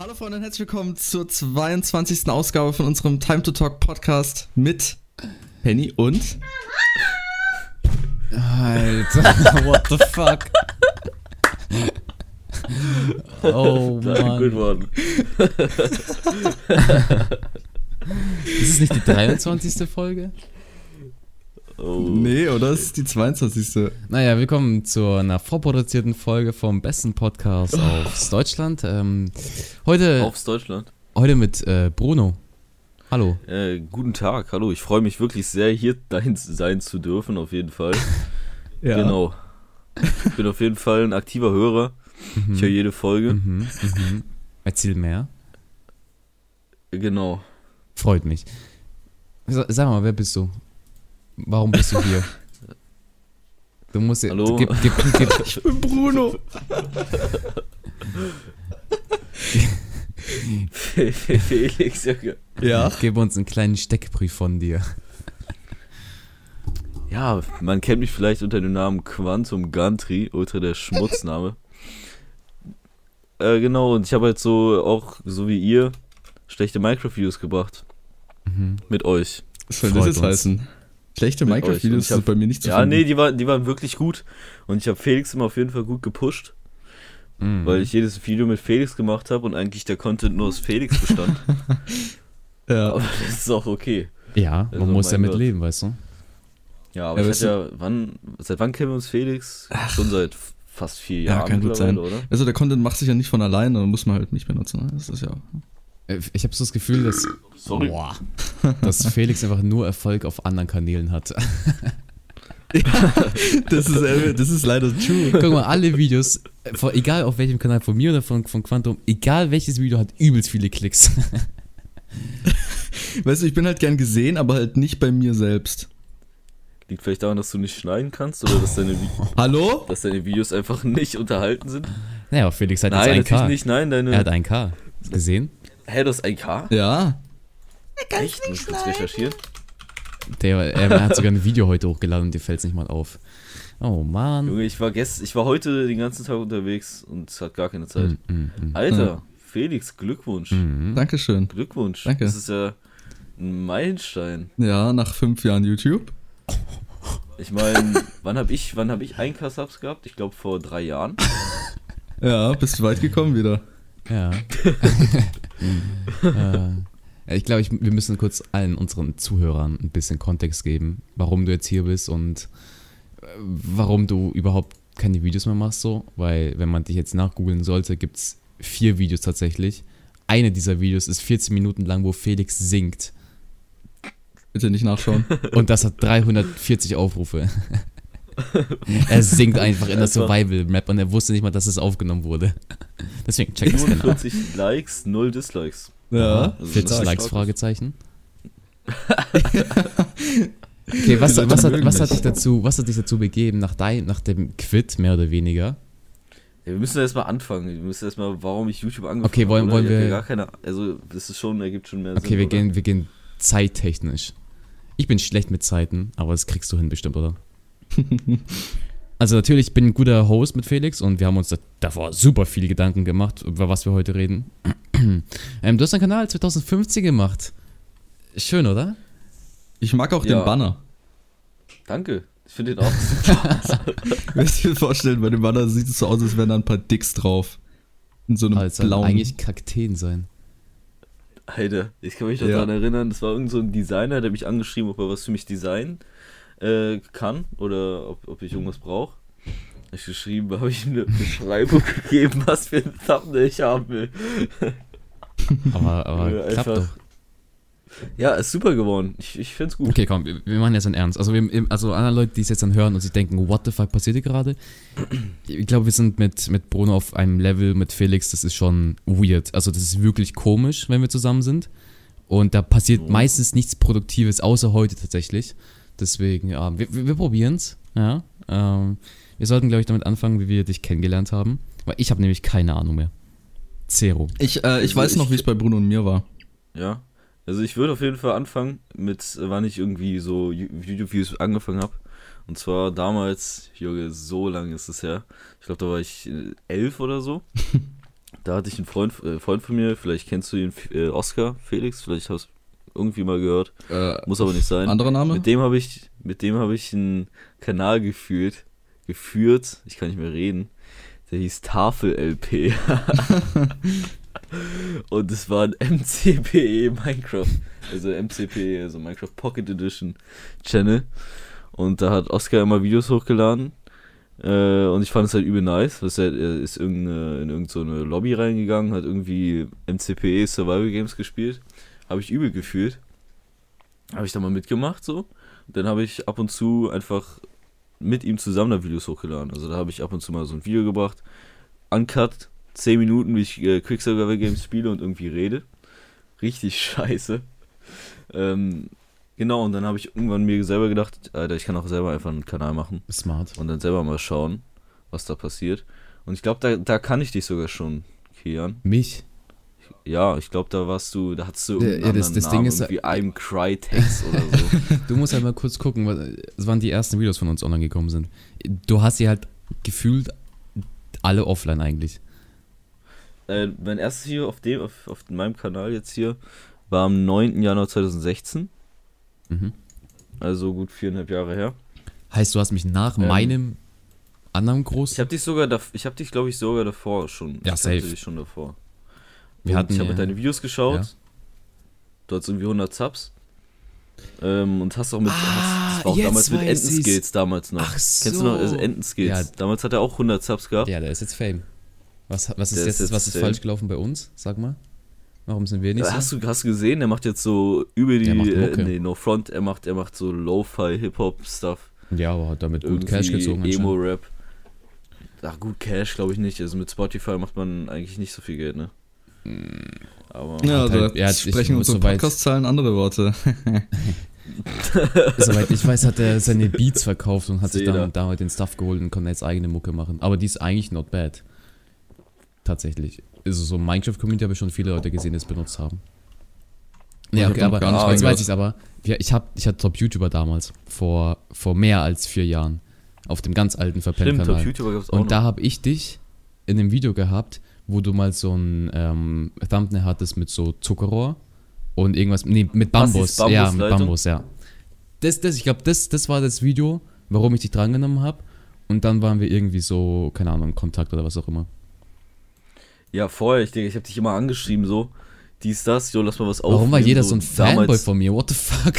Hallo Freunde und herzlich willkommen zur 22. Ausgabe von unserem Time to Talk Podcast mit Penny und Alter, what the fuck? Oh Mann. one. Ist es nicht die 23. Folge? Oh. Nee, oder? Das ist die 22. Naja, willkommen zu einer vorproduzierten Folge vom besten Podcast aus Deutschland. Ähm, heute, Aufs Deutschland. heute mit äh, Bruno. Hallo. Äh, guten Tag, hallo. Ich freue mich wirklich sehr, hier sein zu dürfen, auf jeden Fall. Ja. Genau. Ich bin auf jeden Fall ein aktiver Hörer. Ich höre jede Folge. Mhm, mhm. Erzähl mehr. Genau. Freut mich. Sa- Sag mal, wer bist du? Warum bist du hier? Du musst ja- Hallo? Gib, gib, gib, Ich bin Bruno. Felix, Junge. Ja. gib uns einen kleinen Steckbrief von dir. Ja, man kennt mich vielleicht unter dem Namen Quantum Gantry, ultra der Schmutzname. äh, genau, und ich habe halt so, auch so wie ihr, schlechte Minecraft-Videos gebracht. Mhm. Mit euch. Was soll das Freut jetzt uns. heißen? Schlechte Mit Minecraft-Videos sind bei mir nicht zu Ja, finden. nee, die, waren, die waren wirklich gut. Und ich habe Felix immer auf jeden Fall gut gepusht, Mhm. weil ich jedes Video mit Felix gemacht habe und eigentlich der Content nur aus Felix bestand. Ja. Aber das ist auch okay. Ja, man Also, muss mein damit Gott. leben, weißt du? Ja, aber Ja, ich hatte ja, wann, seit wann kennen wir uns Felix? Schon seit fast vier Ja, Jahren kann gut sein. oder? Also der Content macht sich ja nicht von allein, dann muss man halt mich benutzen. ne? Das ist ja. Äh, Ich habe so das Gefühl, dass, Sorry. Boah, dass Felix einfach nur Erfolg auf anderen Kanälen hat. Das ist, äh, das ist leider true. Guck mal, alle Videos, äh, von, egal auf welchem Kanal, von mir oder von, von Quantum, egal welches Video hat übelst viele Klicks. Weißt du, ich bin halt gern gesehen, aber halt nicht bei mir selbst. Liegt vielleicht daran, dass du nicht schneiden kannst oder dass deine, Vi- Hallo? dass deine Videos einfach nicht unterhalten sind? Naja, Felix hat Nein, jetzt natürlich 1K. nicht. Nein, deine. Er hat 1K. Hast du gesehen? Hä, du hast 1K? Ja. Echt? Muss ich recherchieren? Der, er hat sogar ein Video heute hochgeladen und dir fällt es nicht mal auf. Oh Mann. Junge, ich war gest ich war heute den ganzen Tag unterwegs und es hat gar keine Zeit. Mm, mm, mm. Alter, Felix, Glückwunsch. Mhm. Dankeschön. Glückwunsch. Danke. Das ist ja ein Meilenstein. Ja, nach fünf Jahren YouTube. Ich meine, wann habe ich, wann habe ich 1K Subs gehabt? Ich glaube vor drei Jahren. Ja, bist du weit gekommen wieder. Ja. äh, ich glaube, wir müssen kurz allen unseren Zuhörern ein bisschen Kontext geben, warum du jetzt hier bist und äh, warum du überhaupt keine Videos mehr machst so, weil wenn man dich jetzt nachgoogeln sollte, gibt es vier Videos tatsächlich. Eine dieser Videos ist 14 Minuten lang, wo Felix singt Bitte nicht nachschauen. und das hat 340 Aufrufe. er singt einfach in der Survival-Map und er wusste nicht mal, dass es aufgenommen wurde. Deswegen check das gerne ab. 45 Likes, 0 Dislikes. Ja. Also 40 das ist Likes. Fragezeichen. Okay, was, was, hat, was, hat dich dazu, was hat dich dazu begeben, nach, dein, nach dem Quit, mehr oder weniger? Ja, wir müssen erstmal anfangen. Wir müssen erstmal, warum ich YouTube angefangen Okay, wollen- habe. wollen wir- gar keine, also das ist schon, ergibt schon mehr Okay, Sinn. wir oder? gehen, wir gehen zeittechnisch. Ich bin schlecht mit Zeiten, aber das kriegst du hin bestimmt, oder? also natürlich, ich bin ein guter Host mit Felix und wir haben uns da, davor super viele Gedanken gemacht, über was wir heute reden. ähm, du hast einen Kanal 2015 gemacht. Schön, oder? Ich mag auch Ja. den Banner. Danke. Ich finde den auch super. Kannst du dir vorstellen, bei dem Banner sieht es so aus, als wären da ein paar Dicks drauf. In so einem soll blauen. eigentlich Kakteen sein. Alter, ich kann mich noch Ja. daran erinnern, das war irgend so ein Designer, der mich angeschrieben, ob er was für mich designen äh, kann oder ob, ob ich irgendwas brauche. Ich geschrieben, habe ich ihm eine Beschreibung gegeben, was für ein Thumbnail ich haben will. Aber, aber Ja, klappt doch. Ja, ist super geworden. Ich, ich find's gut. Okay, komm, wir, wir machen jetzt einen Ernst. Also, wir, also andere Leute, die es jetzt dann hören und sich denken, what the fuck passiert hier gerade? Ich glaube, wir sind mit, mit Bruno auf einem Level, mit Felix, das ist schon weird. Also, das ist wirklich komisch, wenn wir zusammen sind. Und da passiert Oh. meistens nichts Produktives, außer heute tatsächlich. Deswegen, ja, wir, wir, wir probieren's. Ja. Ähm, wir sollten, glaube ich, damit anfangen, wie wir dich kennengelernt haben. Weil ich habe nämlich keine Ahnung mehr. Zero. Ich, äh, ich Also weiß noch, ich- wie es bei Bruno und mir war. Ja. Also ich würde auf jeden Fall anfangen mit, wann ich irgendwie so YouTube-Views angefangen habe. Und zwar damals, Junge, so lange ist es her. Ich glaube, da war ich äh, elf oder so. Da hatte ich einen Freund, äh, Freund von mir, vielleicht kennst du ihn, äh, Oscar Felix, vielleicht hast du irgendwie mal gehört, Äh, muss aber nicht sein. anderer Name? Mit dem habe ich, mit dem habe ich einen Kanal geführt, geführt, ich kann nicht mehr reden. Der hieß Tafel LP. Und es war ein MCPE Minecraft, also MCPE, also Minecraft Pocket Edition Channel. Und da hat Oscar immer Videos hochgeladen. Äh, und ich fand es halt übel nice. Was er, er ist irgendeine, in irgendeine so eine Lobby reingegangen, hat irgendwie MCPE Survival Games gespielt. Habe ich übel gefühlt. Habe ich da mal mitgemacht so. Dann habe ich ab und zu einfach mit ihm zusammen da Videos hochgeladen. Also da habe ich ab und zu mal so ein Video gebracht. Uncut, 10 Minuten, wie ich äh, Quicksilver Games spiele und irgendwie rede. Richtig scheiße. Ähm, genau, und dann habe ich irgendwann mir selber gedacht, Alter, ich kann auch selber einfach einen Kanal machen Smart. und dann selber mal schauen, was da passiert. Und ich glaube, da, da kann ich dich sogar schon, Kian. Mich? Ja, ich glaube, da warst du, da hattest du Ja, das- das Namen, Ding ist- irgendwie I'm Crytex oder so. Du musst halt mal kurz gucken, was, waren die ersten Videos von uns online gekommen sind. Du hast sie halt gefühlt alle offline eigentlich. äh, mein erstes Video auf dem, auf, auf meinem Kanal jetzt hier, war am 9. Januar 2016. Mhm. Also gut viereinhalb Jahre her. Heißt, du hast mich nach Ähm, meinem anderen groß. Ich habe dich sogar, ich habe dich, glaube ich, sogar davor schon. Ja, ich safe. dich schon davor. Wir hatten ich habe ja- deine Videos geschaut. ja. Du hattest irgendwie 100 Subs. Ähm, und hast auch mit, Ah, hast, das war auch damals mit. Entenskills damals noch. Ach Kennst du noch also so. Entenskills? Ja. Damals hat er auch 100 Subs gehabt. Ja, der ist jetzt Fame. Was, was ist Der jetzt, ist was ist Fame. falsch gelaufen bei uns? Sag mal. Warum sind wir nicht so? Äh, Hast du, hast du gesehen, der macht jetzt so über die, äh, nee, No Front, er macht, er macht so Lo-Fi, Hip-Hop-Stuff. ja, aber hat damit gut Irgendwie Cash gezogen. Emo-Rap. Ach gut, Cash glaube ich nicht. Also mit Spotify macht man eigentlich nicht so viel Geld, ne? Aber Ja, da halt- er hat- ich sprechen muss unsere soweit- Podcast-Zahlen andere Worte. Soweit ich weiß, hat er seine Beats verkauft und hat sich Jeder. dann damit den Stuff geholt und konnte jetzt eigene Mucke machen. Aber die ist eigentlich not bad. Tatsächlich. Also so Minecraft-Community habe ich schon viele Leute gesehen, die es benutzt haben. Ich Ja, okay, aber gar nicht jetzt weiß ich aber. Ja, ich, hab, ich hatte Top-YouTuber damals, vor, vor mehr als vier Jahren, auf dem ganz alten Verpennt-Kanal. Es Und da noch. habe ich dich in einem Video gehabt, wo du mal so ein ähm, Thumbnail hattest mit so Zuckerrohr und irgendwas, nee, mit Was, Bambus. dieses ja, mit Bambusleitung? Bambus, ja. Das, das, ich glaube, das, das war das Video, warum ich dich drangenommen habe. Und dann waren wir irgendwie so, keine Ahnung, Kontakt oder was auch immer. Ja, vorher, ich denke, ich habe dich immer angeschrieben, so, dies, das, jo, lass mal was Warum war jeder so ein Fanboy damals- von mir? What the fuck?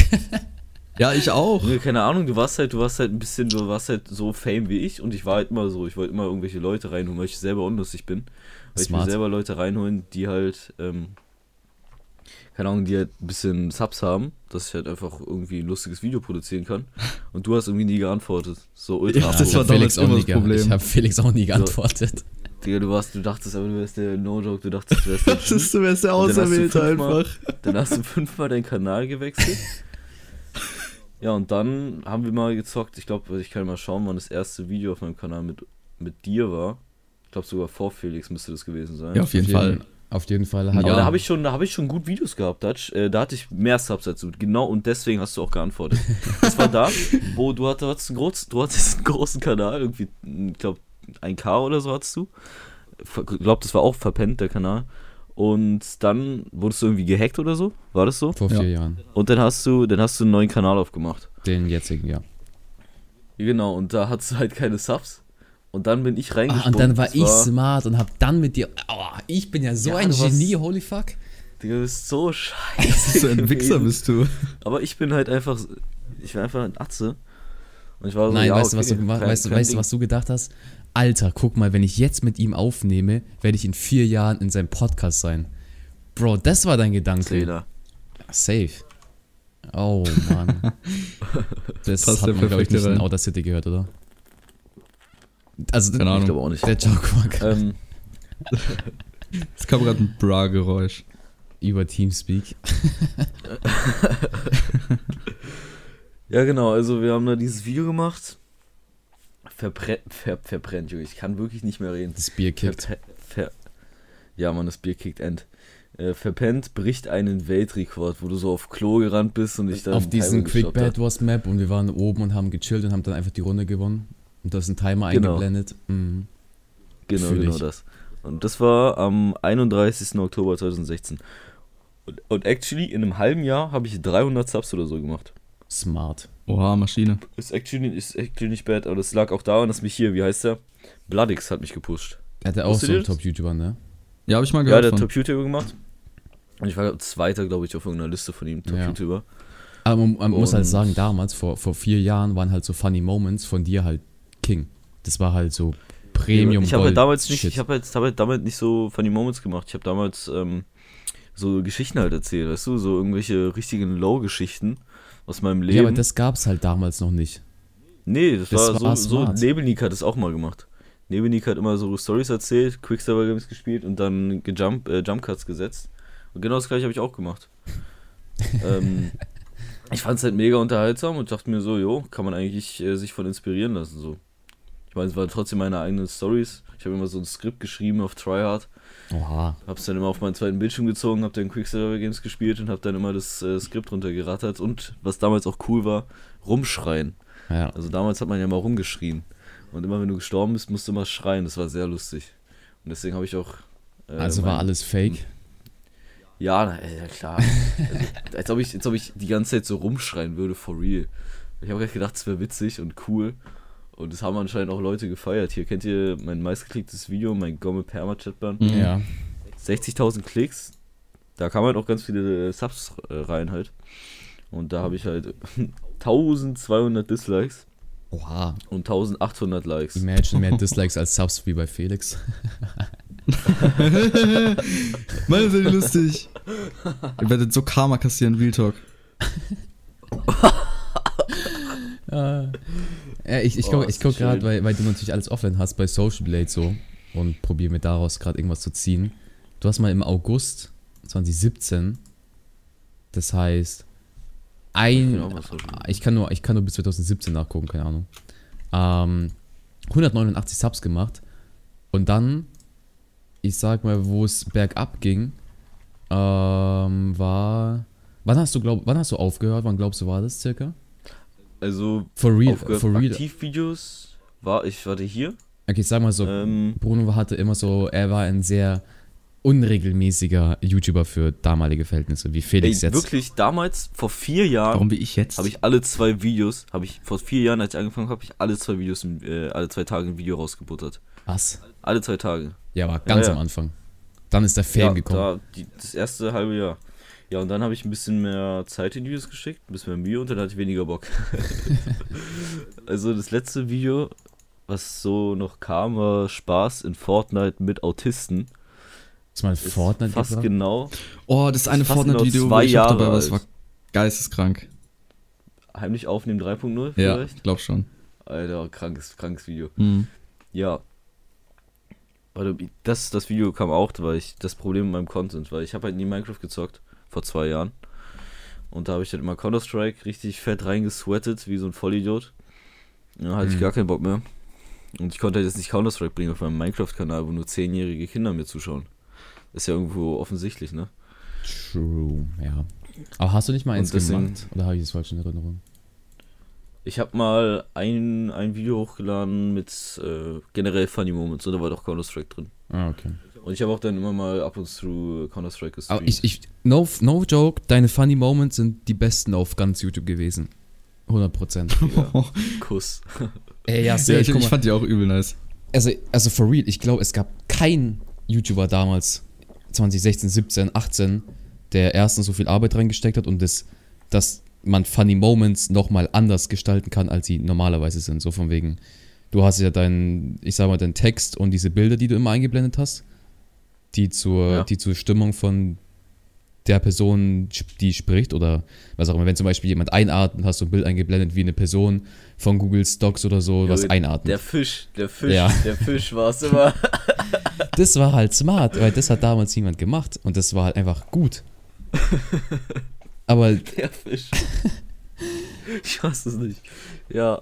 Ja, ich auch. Nee, keine Ahnung, du warst halt, du warst halt ein bisschen, du warst halt so Fame wie ich und ich war halt immer so, ich wollte immer irgendwelche Leute reinholen, weil ich selber unlustig bin. Weil ich mir Smart. selber Leute reinholen, die halt, ähm, keine Ahnung, die halt ein bisschen Subs haben, dass ich halt einfach irgendwie ein lustiges Video produzieren kann. Und du hast irgendwie nie geantwortet. So ultra Ja, das war habe Felix, damals auch immer nie das Problem. ich hab Felix auch nie geantwortet. Digga, du warst, du dachtest aber, du wärst der No-Joke, du dachtest, du wärst der Das ist, du wärst der Und dann hast du Auserwählte fünfmal- einfach. Dann hast du fünfmal deinen Kanal gewechselt. Ja, und dann haben wir mal gezockt. Ich glaube, ich kann mal schauen, wann das erste Video auf meinem Kanal mit, mit dir war. Ich glaube sogar vor Felix müsste das gewesen sein. Ja, auf jeden Fall. Auf jeden Fall Ja. hat Aber da habe ich schon, da habe ich schon gut Videos gehabt. Da, hatte ich- äh, da hatte ich mehr Subs als du. Genau, und deswegen hast du auch geantwortet. Das war da, wo du hattest, du hattest einen, großen, du hattest einen großen Kanal, irgendwie, ich glaube, 1K oder so hattest du. Ich glaube, das war auch verpennt, der Kanal. Und dann wurdest du irgendwie gehackt oder so? War das so? vor Ja. vier Jahren. Und dann hast du, dann hast du einen neuen Kanal aufgemacht. Den jetzigen, ja. Ja, Genau, und da hattest du halt keine Subs. Und dann bin ich Ah, reingesprungen. und dann war ich smart und hab dann mit dir. Aua, ich bin ja so Ja, ein Genie, holy fuck. Digga, du bist so scheiße. So ein Wichser bist du. Aber ich bin halt einfach, ich bin einfach ein Atze. Und ich war so, Nein, ja, weißt, du, okay, was du, kein- weißt, du, kein weißt du, was du gedacht hast? Alter, guck mal, wenn ich jetzt mit ihm aufnehme, werde ich in vier Jahren in seinem Podcast sein. Bro, das war dein Gedanke. Zähler. Safe. Oh, Mann. Das Passt hat man, glaube ich, nicht in rein. Outer City gehört, oder? Also, Keine Ich Ahnung. glaube auch nicht. der Joke war Ähm, Es kam gerade ein Bra-Geräusch. über Teamspeak. ja, genau, also wir haben da dieses Video gemacht. Verbre ver verbrennt, Junge. Ich kann wirklich nicht mehr reden. Das Bier kickt. Verpe- Ver ja, man, das Bier kickt end. Äh, verpennt bricht einen Weltrekord, wo du so auf Klo gerannt bist und ich dann. Auf diesen Timer Quick. Bad Wars Map und wir waren oben und haben gechillt und haben dann einfach die Runde gewonnen. Und da ist ein Timer Genau. eingeblendet. Mhm. Genau, Fühl genau ich. das. Und das war am 31. Oktober 2016. Und, und actually, in einem halben Jahr habe ich 300 Subs oder so gemacht. Smart. Oha, Maschine. Ist actually, ist actually nicht bad, aber das lag auch daran, dass mich hier, wie heißt der? Bloodix hat mich gepusht. Er hatte auch so einen? Top-YouTuber, ne? Ja, habe ich mal Ja, gehört der hat. Top-YouTuber gemacht. Und ich war Zweiter, glaube ich, auf irgendeiner Liste von ihm, Ja. Top-YouTuber. Aber man, man muss halt sagen, damals, vor, vor vier Jahren, waren halt so Funny Moments von dir halt King. Das war halt so Premium Ich habe halt damals nicht, Shit. ich habe halt, hab halt damit nicht so Funny Moments gemacht. Ich habe damals ähm, so Geschichten halt erzählt, weißt du, so irgendwelche richtigen Low-Geschichten aus meinem Leben. Ja, aber das gab's halt damals noch nicht. nee, das, das war, war so, so. Nebelnik hat es auch mal gemacht. Nebelnik hat immer so Stories erzählt, Quicksilver Games gespielt und dann gejump, äh, Jump Cuts gesetzt. Und genau das gleiche habe ich auch gemacht. ähm, ich fand es halt mega unterhaltsam und dachte mir so, jo, kann man eigentlich äh, sich von inspirieren lassen. So. Ich meine, es waren trotzdem meine eigenen Stories. Ich habe immer so ein Skript geschrieben auf Tryhard. Oha. Hab's dann immer auf meinen zweiten Bildschirm gezogen, hab dann Quicksilver Games gespielt und hab dann immer das äh, Skript runtergerattert und was damals auch cool war, rumschreien. Ja. Also damals hat man ja mal rumgeschrien. Und immer wenn du gestorben bist, musst du immer schreien. Das war sehr lustig. Und deswegen habe ich auch. äh, Also war mein- alles fake. Ja, na, ja klar. also, als, ob ich, als ob ich die ganze Zeit so rumschreien würde, for real. Ich habe gleich gedacht, es wäre witzig und cool. Und das haben anscheinend auch Leute gefeiert. Hier kennt ihr mein meistgeklicktes Video, mein Gomme Perma Chatband. Mhm. Ja. 60.000 Klicks. Da kam halt auch ganz viele äh, Subs äh, rein halt. Und da habe ich halt 1200 Dislikes Oha. und 1800 Likes. Imagine mehr Dislikes als Subs wie bei Felix. Ist ja lustig. Ihr werdet so Karma kassieren, Real Talk. Ja, ich ich Oh, gucke ich guck gerade, weil, weil du natürlich alles offline hast bei Social Blade so und probiere mir daraus gerade irgendwas zu ziehen. Du hast mal im August 2017, das heißt, ein, ich kann nur, ich kann nur bis 2017 nachgucken, keine Ahnung. Ähm, 189 Subs gemacht und dann, ich sag mal, wo es bergab ging, ähm, war, wann hast du glaub, wann hast du aufgehört? Wann glaubst du war das circa? Also, For real, for real. Aktivvideos war ich, warte hier. Okay, ich sag mal so, Ähm, Bruno hatte immer so, er war ein sehr unregelmäßiger YouTuber für damalige Verhältnisse, wie ey, Felix jetzt. wirklich, damals, vor vier Jahren, Warum wie ich jetzt? habe ich alle zwei Videos, habe ich, vor vier Jahren, als ich angefangen habe, habe ich alle zwei Videos, äh, alle zwei Tage ein Video rausgebuttert. Was? Alle zwei Tage. Ja, war ganz Ja, am ja. Anfang. Dann ist der Fame ja, gekommen. Da, die, das erste halbe Jahr. Ja, und dann habe ich ein bisschen mehr Zeit in Videos geschickt, ein bisschen mehr Mühe und dann hatte ich weniger Bock. also das letzte Video, was so noch kam, war Spaß in Fortnite mit Autisten. Du mal Ist Fortnite fast gebracht? genau, oh, das eine fast genau Fortnite-Video, wo zwei ich auch dabei Jahre war, das war geisteskrank. heimlich aufnehmen 3.0 Ja, vielleicht. glaub schon. Alter, krankes, krankes Video. Mhm. Ja. Warte, das, das Video kam auch, weil ich das Problem mit meinem Content, weil ich habe halt nie Minecraft gezockt, vor zwei Jahren. Und da habe ich dann immer Counter-Strike richtig fett reingesweatet, wie so ein Vollidiot. Ja, hatte ich Mhm. gar keinen Bock mehr. Und ich konnte halt jetzt nicht Counter-Strike bringen auf meinem Minecraft-Kanal, wo nur zehnjährige Kinder mir zuschauen. Ist ja irgendwo offensichtlich, ne? True, ja. Aber hast du nicht mal eins deswegen- gemacht? Oder habe ich das falsch in Erinnerung? Ich habe mal ein, ein Video hochgeladen mit äh, generell Funny Moments und da war doch Counter-Strike drin. Ah, okay. Und ich habe auch dann immer mal ab und zu Counter-Strike gestreamt. Aber ich, ich, no, no joke, deine Funny Moments sind die besten auf ganz YouTube gewesen. 100 Prozent. Kuss. Ey, ja, Ja, safe, ich, ich fand die auch übel nice. also, also for real, ich glaube, es gab keinen YouTuber damals, 2016, 17, 18, der erstens so viel Arbeit reingesteckt hat und das, dass man Funny Moments nochmal anders gestalten kann, als sie normalerweise sind. So von wegen, du hast ja deinen, ich sag mal, deinen Text und diese Bilder, die du immer eingeblendet hast, die zur, Ja. die zur Stimmung von der Person, die spricht oder was auch immer. Wenn zum Beispiel jemand einatmet, hast du ein Bild eingeblendet, wie eine Person von Google Stocks oder so, was Junge, einatmet. Der Fisch, der Fisch, Ja. der Fisch war es immer. Das war halt smart, weil das hat damals niemand gemacht und das war halt einfach gut. Aber Der Fisch. Ich hasse es nicht. Ja,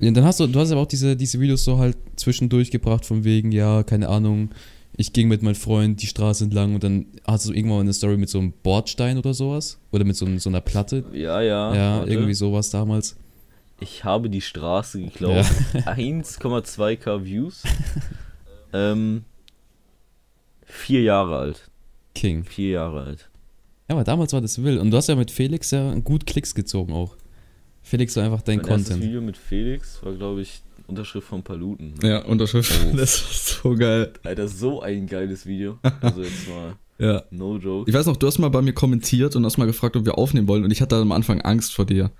ja, dann hast du, du hast aber auch diese, diese Videos so halt zwischendurch gebracht, von wegen, ja, keine Ahnung, ich ging mit meinem Freund die Straße entlang und dann hast du irgendwann mal eine Story mit so einem Bordstein oder sowas. Oder mit so, so einer Platte. ja, ja. Ja, warte. irgendwie sowas damals. Ich habe die Straße geklaut. 1,2k Views. ähm, Vier Jahre alt. King. Vier Jahre alt. Ja, aber damals war das wild. Und du hast ja mit Felix ja gut Klicks gezogen auch. Felix war einfach dein mein Content. Video mit Felix war, glaube ich, Unterschrift von Paluten. Ne? Ja, Unterschrift. Oh. Das war so geil. Alter, so ein geiles Video. Also jetzt mal, Ja. no joke. Ich weiß noch, du hast mal bei mir kommentiert und hast mal gefragt, ob wir aufnehmen wollen und ich hatte am Anfang Angst vor dir.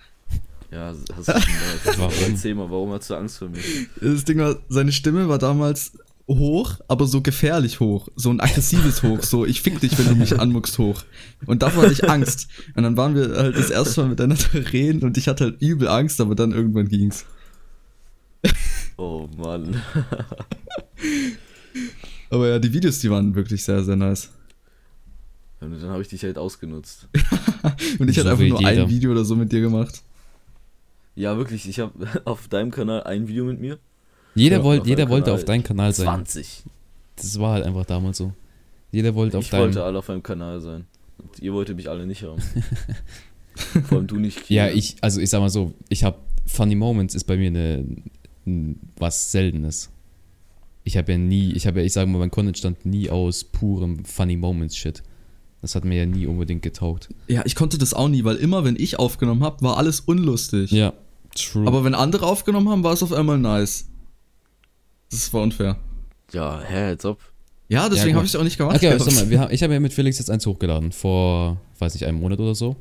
Ja, hast du schon mal. Warum? Erzähl mal, warum hast du Angst vor mir? Das Ding war, seine Stimme war damals hoch, aber so gefährlich hoch. So ein aggressives Hoch. So, ich fick dich, wenn du mich anmuckst hoch. Und davor hatte ich Angst. Und dann waren wir halt das erste Mal miteinander reden und ich hatte halt übel Angst, aber dann irgendwann ging's. Oh Mann. Aber ja, die Videos, die waren wirklich sehr, sehr nice. Und dann habe ich dich halt ausgenutzt. Und ich So hatte einfach nur jeder. ein Video oder so mit dir gemacht. Ja, wirklich, ich habe auf deinem Kanal ein Video mit mir. Jeder, Ja, wollt, auf jeder wollte Kanal auf deinem Kanal sein. 20. Das war halt einfach damals so. Jeder wollte auf Ich deinem. wollte alle auf einem Kanal sein. Und ihr wolltet mich alle nicht haben. Vor allem du nicht. Ja, Kiel. ich, also ich sag mal so, ich habe Funny Moments ist bei mir eine, was Seltenes. Ich habe ja nie, ich habe ja, ich sage mal, mein Content stand nie aus purem Funny Moments Shit. Das hat mir ja nie unbedingt getaugt. Ja, ich konnte das auch nie, weil immer, wenn ich aufgenommen habe, war alles unlustig. Ja, true. Aber wenn andere aufgenommen haben, war es auf einmal nice. Das war unfair. Ja, hä, als ob. Ja, deswegen gut. habe ich es auch nicht gemacht. okay, sag mal, wir ich habe ja mit Felix jetzt eins hochgeladen, vor, weiß nicht, einem Monat oder so.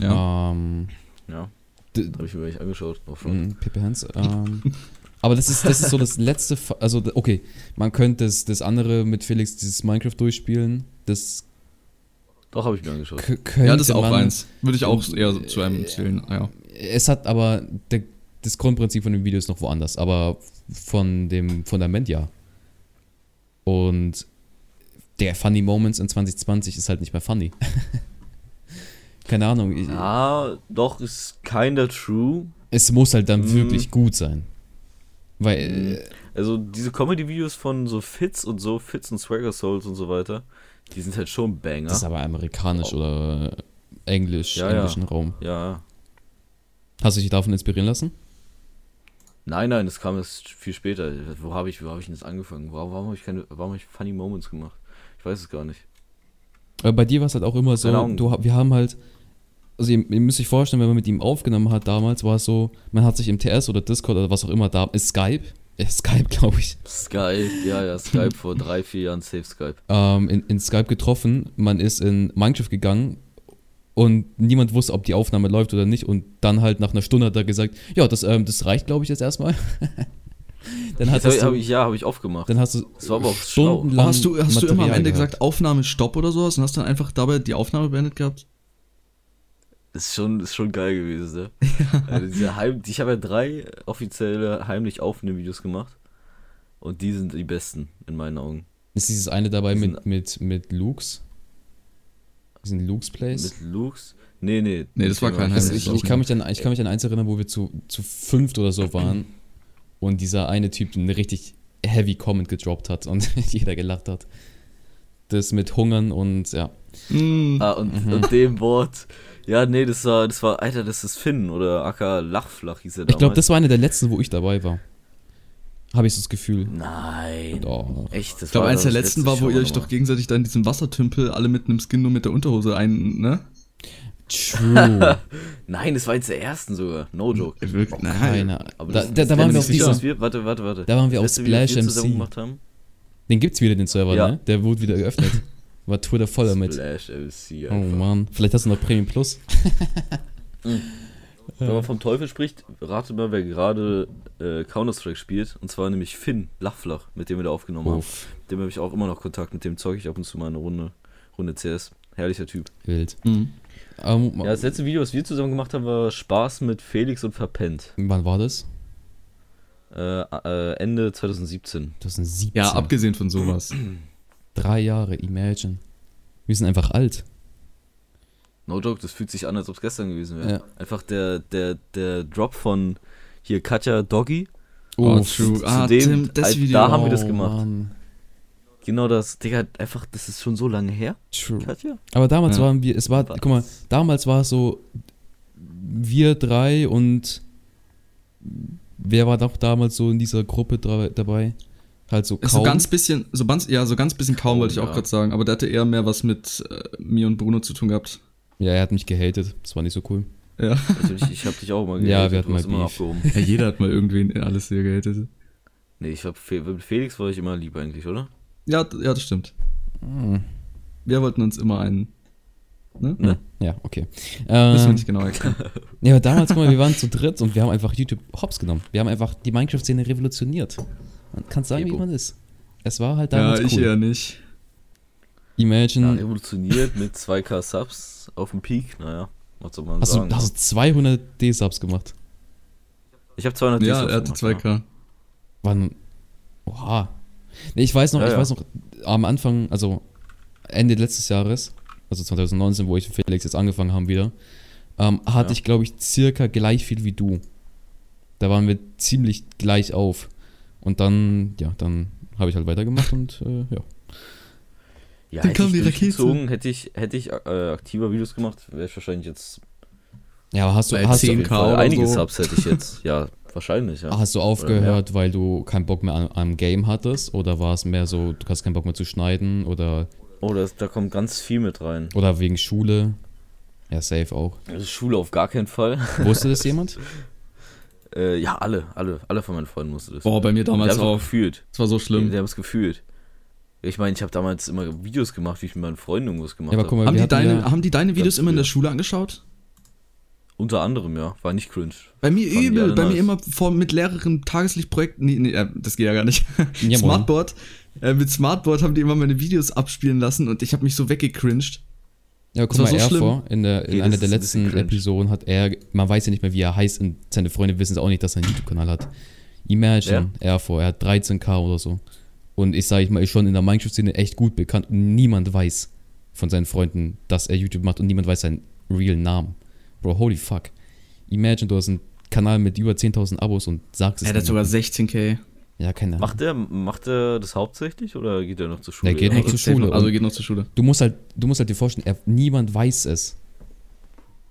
ja. Ähm, Ja, habe ich mir nicht angeschaut. Auch schon. Mm, Pepe Hans. Ähm, aber das ist, das ist so das letzte. Fa- Also, okay, man könnte das, das andere mit Felix, dieses Minecraft durchspielen. Das Doch, habe ich mir angeschaut. ja, das ist auch man, eins. Würde ich auch eher so zu einem zählen. Ah, ja. Es hat aber. Der, das Grundprinzip von dem Video ist noch woanders, aber von dem Fundament ja. Und der Funny Moments in 2020 ist halt nicht mehr funny. Keine Ahnung. Ja, doch, ist kinda true. Es muss halt dann Mm. wirklich gut sein. Weil. äh, Also diese Comedy-Videos von so Fitz und so, Fitz und Swagger Souls und so weiter, die sind halt schon Banger. Das ist aber amerikanisch oder englisch, Ja, ja. englischen Raum. ja. Hast du dich davon inspirieren lassen? Nein, nein, das kam erst viel später. Wo habe ich, wo habe ich denn das angefangen? Warum, warum habe ich keine, warum habe ich Funny Moments gemacht? Ich weiß es gar nicht. Aber bei dir war es halt auch immer so, du, wir haben halt, also ihr, ihr müsst euch vorstellen, wenn man mit ihm aufgenommen hat damals, war es so, man hat sich im TS oder Discord oder was auch immer da, ist Skype, äh, Skype glaube ich, Skype, ja, ja, Skype vor drei, vier Jahren, Safe Skype. ähm, in, in Skype getroffen, man ist in Minecraft gegangen und niemand wusste, ob die Aufnahme läuft oder nicht und dann halt nach einer Stunde hat er gesagt, ja, das, ähm, das reicht glaube ich jetzt erstmal. dann, Das habe hab du, ich, ja, habe ich aufgemacht. dann hast du Das war aber auch schlau. stundenlang hast du, hast du immer am Ende gehabt. gesagt, Aufnahme stopp oder sowas und hast dann einfach dabei die Aufnahme beendet gehabt? Das ist schon, ist schon geil gewesen, ne? Also diese Heim, ich habe ja drei offizielle heimlich aufnehmen Videos gemacht. Und die sind die besten, in meinen Augen. Ist dieses eine dabei Diesen- mit, mit, mit Luke's? Diesen Luke's Place? Mit Lux? Nee, nee. Nee, das war kein Heimlich ich, ich, kann mich an, ich kann mich an eins erinnern, wo wir zu, zu fünft oder so waren und dieser eine Typ einen richtig heavy Comment gedroppt hat und jeder gelacht hat. Das mit Hungern und ja. Mm, Ah, und, Mhm. und dem Wort. Ja, nee, das war, das war, Alter, das ist Finn oder Aka Lachflach hieß er damals. Ich glaube, das war einer der letzten, wo ich dabei war. Habe ich so das Gefühl. Nein. Doch. Echt, das ich glaube, war eins der letzten letzte war, wo ihr euch doch gegenseitig da in diesem Wassertümpel alle mit einem Skin nur mit der Unterhose ein, ne? True. Nein, das war eins der ersten sogar. No joke. Wirklich? Nein. Keiner. Aber Da, das, da, da waren wir auf diesem. wir, warte, warte, warte. Da waren wir auf Splash MC. gemacht haben. Den gibt's wieder, den Server, Ja. ne? Der wurde wieder geöffnet. War Twitter voll damit. Splash MC. Oh einfach. Mann. Vielleicht hast du noch Premium Plus. Wenn man vom Teufel spricht, rate mal, wer gerade äh, Counter-Strike spielt. Und zwar nämlich Finn Lachflach, mit dem wir da aufgenommen haben. Uff, Mit dem habe ich auch immer noch Kontakt. Mit dem zeuge ich ab und zu mal eine Runde, Runde CS. Herrlicher Typ. wild. Mhm. Ähm, Ja, das letzte Video, was wir zusammen gemacht haben, war Spaß mit Felix und Verpennt. wann war das? Äh, äh, Ende 2017. 2017. Ja, abgesehen von sowas. Drei Jahre, imagine. Wir sind einfach alt. No joke, das fühlt sich an, als ob es gestern gewesen wäre. Ja. Einfach der, der, der Drop von hier Katja Doggy. Oh, Uff. true. zu Ah, dem- Tim, das Video. da haben wir das Oh, gemacht. Mann. Genau das, Digga, einfach, das ist schon so lange her, True. Katja. Aber damals Ja. waren wir, es war, Was? guck mal, damals war es so, wir drei und wer war doch damals so in dieser Gruppe dabei? Halt so kaum. So ganz bisschen, so ganz, ja, so ganz bisschen kaum, Kaum, wollte ich auch ja. gerade sagen. Aber der hatte eher mehr was mit äh, mir und Bruno zu tun gehabt. ja, er hat mich gehatet. Das war nicht so cool. Ja. Also ich, ich hab dich auch mal Ja, gehatet, wir hatten mal immer abgehoben. ja jeder hat mal irgendwen alles hier gehatet. Nee, ich hab Fe mit Felix war ich immer lieb eigentlich, oder? Ja, ja, das stimmt. Hm. Wir wollten uns immer einen. Ne? Ne? Ja, okay. Müssen wir Ähm, nicht genau erklären. ja, aber damals, guck mal, wir waren zu dritt und wir haben einfach YouTube hops genommen. Wir haben einfach die Minecraft-Szene revolutioniert. Man kann sagen, wie Ebo. man ist. Es war halt ja, damals ich cool. eher nicht. Ja, Imagine, revolutioniert mit 2k Subs auf dem Peak, naja, was soll man hast du, sagen. hast du 200 D-Subs gemacht? ich habe 200 Ja, D-Subs er hatte gemacht, 2K. Wann? Oha. Nee, ich weiß noch, Ja, ich ja. weiß noch, am Anfang, also Ende letztes Jahres, also 2019, wo ich und Felix jetzt angefangen haben wieder, ähm, hatte Ja. ich, glaube ich, circa gleich viel wie du. Da waren wir ziemlich gleich auf. Und dann, ja, dann habe ich halt weitergemacht und äh, ja. Ja, Dann hätte kam ich die Rakete. hätte ich, hätte ich äh, aktiver Videos gemacht, wäre ich wahrscheinlich jetzt Ja, aber hast du, hast, auf 10K jeden du, Fall oder einige so. Subs hätte ich jetzt. Ja, wahrscheinlich, ja. hast du aufgehört, weil du keinen Bock mehr an, am Game hattest? Oder war es mehr so, du hast keinen Bock mehr zu schneiden? Oder, Oh, das, da kommt ganz viel mit rein. oder wegen Schule? Ja, safe auch. Also Schule auf gar keinen Fall. Wusste das jemand? Äh, ja, alle, alle, alle von meinen Freunden mussten das. Boah, bei mir damals auch gefühlt. Das war so schlimm. die haben es gefühlt. Ich meine, ich habe damals immer Videos gemacht, wie ich mit meinen Freunden irgendwas gemacht Ja, aber habe. Haben die, deine, ja, haben die deine Videos immer in der. Schule angeschaut? Unter anderem, ja. War nicht cringe. Bei mir Fanden übel, bei mir nice. immer vor, mit mehreren Tageslichtprojekten, nee, nee, äh, das geht ja gar nicht. Ja. Smartboard, äh, mit Smartboard haben die immer meine Videos abspielen lassen und ich habe mich so weggecringed. Ja, guck mal, so er vor, in, der, in Okay, einer der letzten. Episoden hat er, man weiß ja nicht mehr, wie er heißt und seine Freunde wissen es auch nicht, dass er einen YouTube-Kanal hat. Imagine, er vor, er hat 13k oder so. Und ich sage ich mal, ist schon in der Minecraft-Szene echt gut bekannt und niemand weiß von seinen Freunden, dass er YouTube macht und niemand weiß seinen realen Namen. Bro, holy fuck. Imagine, du hast einen Kanal mit über 10.000 Abos und sagst es Er hat sogar niemandem. 16k. Ja, keine Ahnung. Macht der, macht der das hauptsächlich oder geht er noch zur Schule? Der geht Er noch zur Schule. noch- Also geht noch zur Schule. du musst halt, du musst halt dir vorstellen, er, niemand weiß es.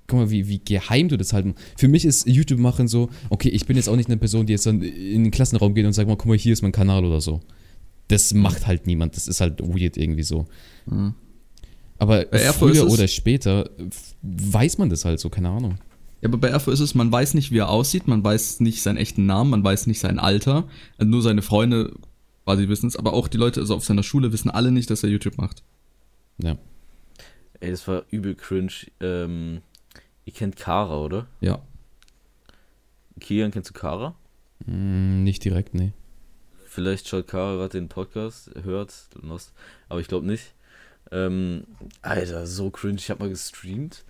Guck mal, wie, wie geheim du das halten. Für mich ist YouTube machen so, okay, ich bin jetzt auch nicht eine Person, die jetzt dann in den Klassenraum geht und sagt mal, guck mal, hier ist mein Kanal oder so. Das macht halt niemand. Das ist halt weird irgendwie so. Mhm. Aber ist früher oder später weiß man das halt so, keine Ahnung. Ja, aber bei Erfo ist es, man weiß nicht, wie er aussieht, man weiß nicht seinen echten Namen, man weiß nicht sein Alter. Also nur seine Freunde quasi wissen es, aber auch die Leute also auf seiner Schule wissen alle nicht, dass er YouTube macht. Ja. Ey, das war übel cringe. Ähm, ihr kennt Kara, oder? Ja. Kian, kennst du Kara? Hm, nicht direkt, nee. Vielleicht schaut Kara gerade den Podcast, hört, lost, aber ich glaube nicht. Ähm, Alter, so cringe. Ich habe mal gestreamt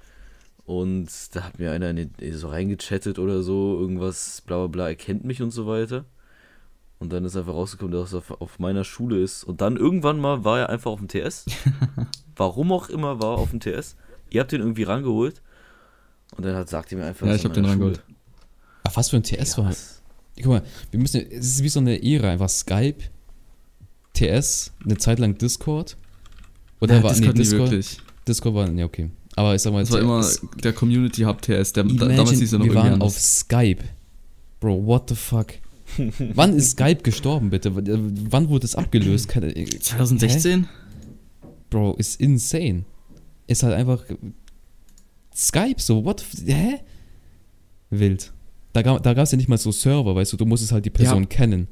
und da hat mir einer in den, so reingechattet oder so, irgendwas, bla bla bla, er kennt mich und so weiter. Und dann ist einfach rausgekommen, dass er auf, auf meiner Schule ist. Und dann irgendwann mal war er einfach auf dem TS. Warum auch immer war er auf dem TS. Ihr habt den irgendwie rangeholt. Und dann hat, sagt ihr mir einfach, Ja, ich er hab den Schule- Ach, rangeholt. Ah, was für ein TS Ja, war. was? Guck mal, wir müssen, es ist wie so eine Ära, einfach Skype, TS, eine Zeit lang Discord. Oder Ja, war, Discord nee, Discord, wirklich. Discord war, nee, okay. Aber ich sag mal, Das war immer der Community Hub TS, der Imagine, damals hieß er noch wir waren auf. Skype. Bro, what the fuck? Wann ist Skype gestorben, bitte? Wann wurde es abgelöst? Keine, äh, 2016? Hä? Bro, ist insane. Ist halt einfach Skype, so, what? Hä? Wild. Da, gab- da gab es ja nicht mal so Server, weißt du, du musstest halt die Person Ja. kennen.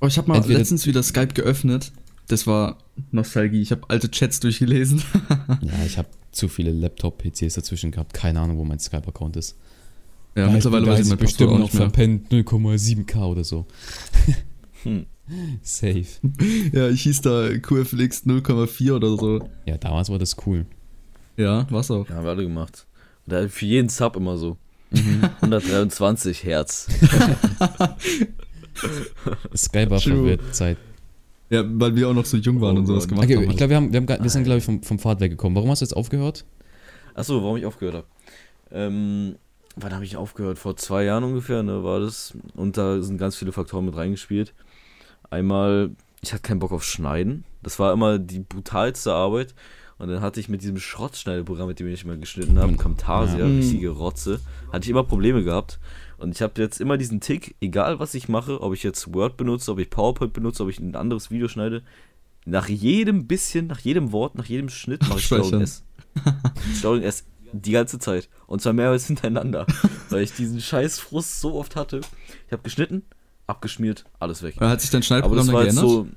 Oh, ich habe mal Entweder- letztens wieder Skype geöffnet. Das war Nostalgie. Ich habe alte Chats durchgelesen. Ja, ich habe zu viele Laptop-PCs dazwischen gehabt. Keine Ahnung, wo mein Skype-Account ist. Ja, Da mittlerweile weiß ich mein bestimmt noch nicht mehr. verpennt 0,7k oder so. Hm. Safe. Ja, ich hieß da QFLX 0,4 oder so. Ja, damals war das cool. Ja, was auch. Ja, haben wir alle gemacht. Und da für jeden Sub immer so. Mhm. 123 Herz. Skype war verwirrt Zeit. Ja, weil wir auch noch so jung waren Oh und sowas gemacht Okay, haben. ich glaube, wir, haben, wir, haben, wir sind, glaube ich, vom, vom Pfad weggekommen. Warum hast du jetzt aufgehört? Achso, warum ich aufgehört habe. Ähm, wann habe ich aufgehört? Vor zwei Jahren ungefähr, ne, war das. Und da sind ganz viele Faktoren mit reingespielt. Einmal, ich hatte keinen Bock auf Schneiden. Das war immer die brutalste Arbeit. Und dann hatte ich mit diesem Schrottschneideprogramm, mit dem ich immer geschnitten habe, Camtasia, Ja. richtige Rotze, hatte ich immer Probleme gehabt. Und ich habe jetzt immer diesen Tick, egal was ich mache, ob ich jetzt Word benutze, ob ich PowerPoint benutze, ob ich ein anderes Video schneide, nach jedem bisschen, nach jedem Wort, nach jedem Schnitt mache ich Steuerung. S. Steuerung S die ganze Zeit. Und zwar mehrmals hintereinander. weil ich diesen scheiß Frust so oft hatte. Ich habe geschnitten, abgeschmiert, alles weg. Hat sich dein Aber Schneidprogramm das dann geändert? so.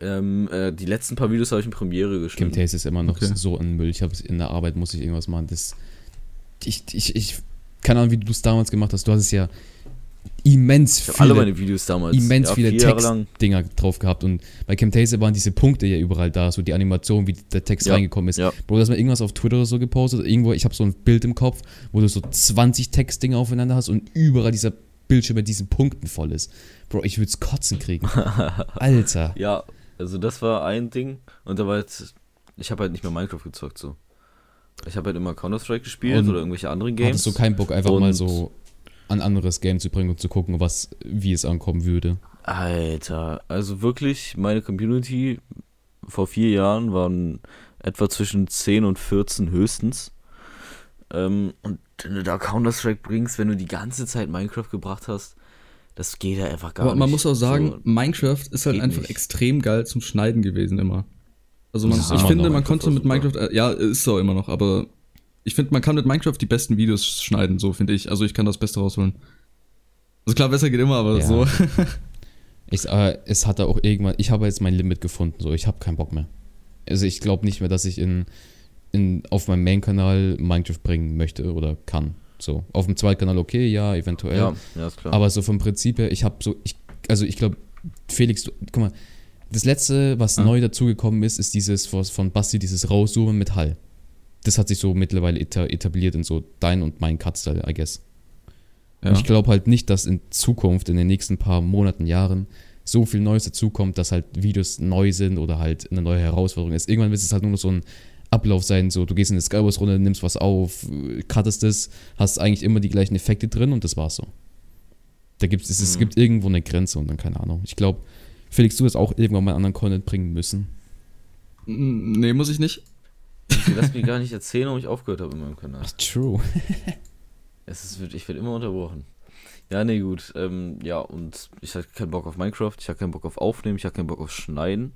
Ähm, äh, die letzten paar Videos habe ich in Premiere geschnitten. Camtasia ist immer noch Okay. so ein Müll. Ich habe in der Arbeit muss ich irgendwas machen. Das, ich, ich, ich, keine Ahnung, wie du es damals gemacht hast. Du hast es ja immens Ich viele, alle meine Videos damals. immens ja, viele. Textdinger drauf gehabt und bei Camtasia waren diese Punkte ja überall da, so die Animation, wie der Text Ja, reingekommen ist. ja. Bro, dass man irgendwas auf Twitter oder so gepostet, irgendwo, ich habe so ein Bild im Kopf, wo du so 20 Textdinger aufeinander hast und überall dieser Bildschirm mit diesen Punkten voll ist. Bro, ich würde es kotzen kriegen. Alter. Ja, also das war ein Ding. Und da war jetzt. Ich habe halt nicht mehr Minecraft gezockt so. Ich habe halt immer Counter-Strike gespielt Und oder irgendwelche anderen Games. Hattest du keinen Bock, einfach Und- mal so ein anderes Game zu bringen und zu gucken, was, wie es ankommen würde? Alter, also wirklich, meine Community vor vier Jahren waren etwa zwischen 10 und 14 höchstens. Ähm, und wenn du da Counter-Strike bringst, wenn du die ganze Zeit Minecraft gebracht hast, das geht ja einfach gar Aber man nicht. muss auch sagen, So, Minecraft ist halt einfach nicht. extrem geil zum Schneiden gewesen immer. Also man, Ja, ich finde, man Minecraft konnte mit. Minecraft, äh, ja, ist so immer noch, aber ich finde, man kann mit Minecraft die besten Videos schneiden, so finde ich. Also ich kann das Beste rausholen. Also klar, besser geht immer, aber Ja. so. Ich, äh, es hatte auch irgendwann, ich habe jetzt mein Limit gefunden, so ich habe keinen Bock mehr. Also ich glaube nicht mehr, dass ich in, in, auf meinem Main-Kanal Minecraft bringen möchte oder kann. So, auf dem Zweitkanal okay, ja, eventuell. ja, ja, ist klar. Aber so vom Prinzip her, ich habe so, ich, also ich glaube, Felix, du, guck mal, das letzte, was Ah. neu dazugekommen ist, ist dieses von Basti, dieses Rauszoomen mit Hall. Das hat sich so mittlerweile eta- etabliert in so dein und mein Cut-Style, I guess. Ja. Ich glaube halt nicht, dass in Zukunft, in den nächsten paar Monaten, Jahren, so viel Neues dazukommt, dass halt Videos neu sind oder halt eine neue Herausforderung ist. Irgendwann wird es halt nur noch so ein Ablauf sein, so du gehst in eine Skywars-Runde, nimmst was auf, cuttest es, hast eigentlich immer die gleichen Effekte drin und das war's so. Da gibt's, es, es Mhm. gibt irgendwo eine Grenze und dann keine Ahnung. Ich glaube, Felix, du wirst auch irgendwann mal anderen Content bringen müssen. Mm, nee, muss ich nicht. Lass mich gar nicht erzählen, warum ich aufgehört habe in meinem Kanal. True. Es ist, ich werde immer unterbrochen. Ja, nee, gut. Ähm, ja, und ich hatte keinen Bock auf Minecraft, ich hatte keinen Bock auf Aufnehmen, ich hatte keinen Bock auf Schneiden.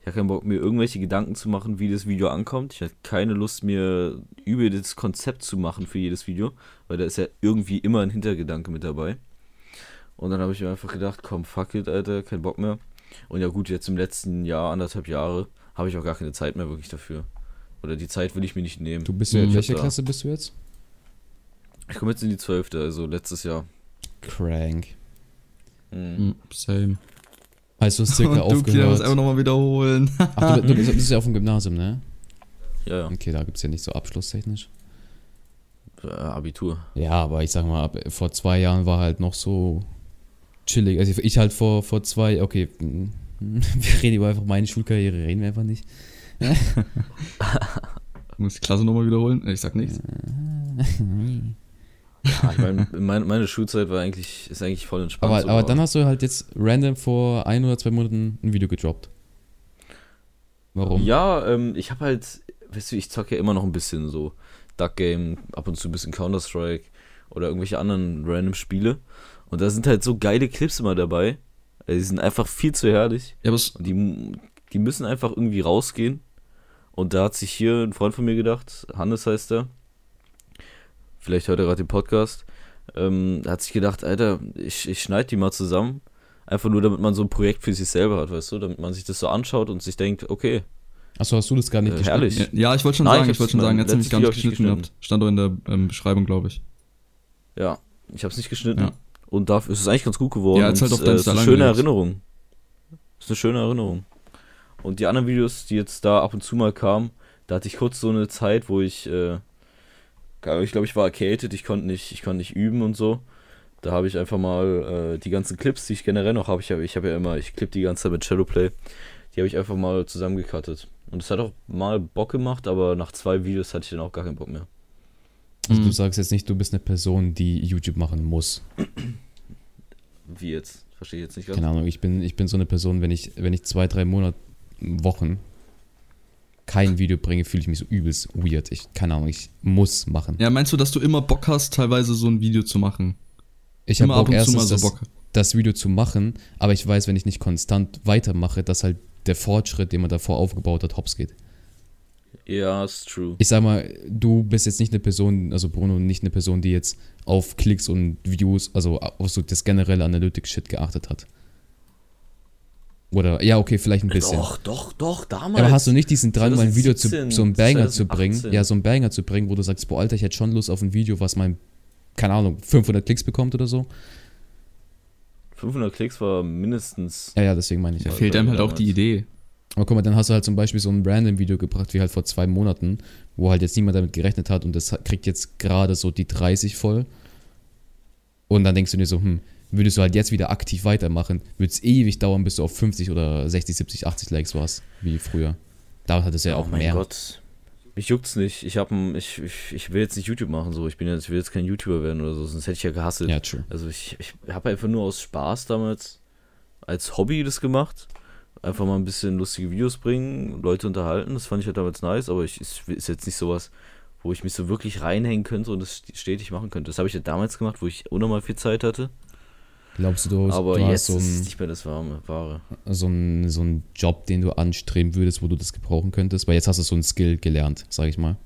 Ich hatte keinen Bock, mir irgendwelche Gedanken zu machen, wie das Video ankommt. Ich hatte keine Lust, mir über das Konzept zu machen für jedes Video, weil da ist ja irgendwie immer ein Hintergedanke mit dabei. Und dann habe ich mir einfach gedacht, komm, fuck it, Alter, kein Bock mehr. Und ja gut, jetzt im letzten Jahr, anderthalb Jahre, habe ich auch gar keine Zeit mehr wirklich dafür. Oder die Zeit will ich mir nicht nehmen. Du bist Mhm. ja, in hab welcher Klasse bist du jetzt? Ich komme jetzt in die zwölfte, also letztes Jahr. Crank. Mhm. Mm, Same. Heißt du hast circa Und du, aufgehört? einfach nochmal wiederholen. Ach, du, du bist, bist ja auf dem Gymnasium, ne? Ja, ja. Okay, da gibt es ja nicht so abschlusstechnisch. Äh, Abitur. Ja, aber ich sag mal, ab, vor zwei Jahren war halt noch so chillig. Also ich halt vor, vor zwei, okay, wir reden über einfach meine Schulkarriere, reden wir einfach nicht. Muss die Klasse nochmal wiederholen? Ich sag nichts. Ja, ich mein, meine, meine Schulzeit war eigentlich, ist eigentlich voll entspannt. Aber, so, aber dann hast du halt jetzt random vor ein oder zwei Monaten ein Video gedroppt. Warum? Ja, ähm, ich habe halt, weißt du, ich zocke ja immer noch ein bisschen so Duck Game, ab und zu ein bisschen Counter-Strike oder irgendwelche anderen random Spiele. Und da sind halt so geile Clips immer dabei. Äh, Die sind einfach viel zu herrlich. Ja, aber Und die, die müssen einfach irgendwie rausgehen. Und da hat sich hier ein Freund von mir gedacht, Hannes heißt er, vielleicht hört er gerade den Podcast, ähm, hat sich gedacht, Alter, ich, ich schneide die mal zusammen. Einfach nur, damit man so ein Projekt für sich selber hat, weißt du? Damit man sich das so anschaut und sich denkt, okay, Achso, hast du das gar nicht äh, geschnitten? herrlich. ja, ich wollte schon Nein, sagen, ich ich wollte schon sagen, jetzt nämlich gar nicht geschnitten geschnitten. gehabt. Stand doch in der ähm, Beschreibung, glaube ich. Ja, ich habe es nicht geschnitten. Ja. Und dafür ist es eigentlich ganz gut geworden. Ja, jetzt halt auf deinen äh, ist eine schöne angelegt. Erinnerung. Ist eine schöne Erinnerung. Und die anderen Videos, die jetzt da ab und zu mal kamen, da hatte ich kurz so eine Zeit, wo ich, äh, ich glaube, ich war erkältet, ich konnte nicht, ich konnte nicht üben und so. Da habe ich einfach mal äh, die ganzen Clips, die ich generell noch habe, ich habe ich hab ja immer, ich klipp die ganze Zeit mit Shadowplay, die habe ich einfach mal zusammengekattet. Und es hat auch mal Bock gemacht, aber nach zwei Videos hatte ich dann auch gar keinen Bock mehr. Also du Mhm. sagst jetzt nicht, du bist eine Person, die YouTube machen muss. Wie jetzt? Verstehe ich jetzt nicht ganz. Keine Ahnung, ich bin, ich bin so eine Person, wenn ich, wenn ich zwei, drei Monate, Wochen kein Video bringe, fühle ich mich so übelst weird. Ich, keine Ahnung, ich muss machen. Ja, meinst du, dass du immer Bock hast, teilweise so ein Video zu machen? Ich habe Bock zu erstens mal so das, Bock. das Video zu machen, aber ich weiß, wenn ich nicht konstant weitermache, dass halt der Fortschritt, den man davor aufgebaut hat, hops geht. Ja, ist true. Ich sag mal, du bist jetzt nicht eine Person, also Bruno, nicht eine Person, die jetzt auf Klicks und Views, also auf so das generelle Analytics-Shit geachtet hat. Oder, ja, okay, vielleicht ein bisschen. Doch, doch, doch, damals. Aber hast du nicht diesen Drang, mal ein Video zu, 2017, so ein Banger zu bringen? 2018. Ja, so ein Banger zu bringen, wo du sagst, boah, Alter, ich hätte schon Lust auf ein Video, was mal, keine Ahnung, 500 Klicks bekommt oder so. 500 Klicks war mindestens. Ja, ja, deswegen meine ich. Da Ja. fehlt einem halt auch die Idee. Aber guck mal, dann hast du halt zum Beispiel so ein random Video gebracht, wie halt vor zwei Monaten, wo halt jetzt niemand damit gerechnet hat und das kriegt jetzt gerade so die 30 voll. Und dann denkst du dir so, hm, würdest du halt jetzt wieder aktiv weitermachen, würde es ewig dauern, bis du auf 50 oder 60, 70, 80 Likes warst, wie früher. Da hat es ja oh auch mein mehr. Gott. Mich juckt's nicht. Ich hab ein, ich, ich, ich will jetzt nicht YouTube machen, so. Ich bin jetzt, ich will jetzt kein YouTuber werden oder so, sonst hätte ich ja gehasselt. Ja, true. Also ich, ich habe einfach nur aus Spaß damals als Hobby das gemacht. Einfach mal ein bisschen lustige Videos bringen, Leute unterhalten. Das fand ich halt damals nice, aber ich, es ist jetzt nicht sowas, wo ich mich so wirklich reinhängen könnte und das stetig machen könnte. Das habe ich ja damals gemacht, wo ich unnormal viel Zeit hatte. Glaubst du, du, Aber du hast jetzt so ist es einen nicht mehr das Wahre. Wahre. so ein, so ein Job, den du anstreben würdest, wo du das gebrauchen könntest? Weil jetzt hast du so ein Skill gelernt, sag ich mal.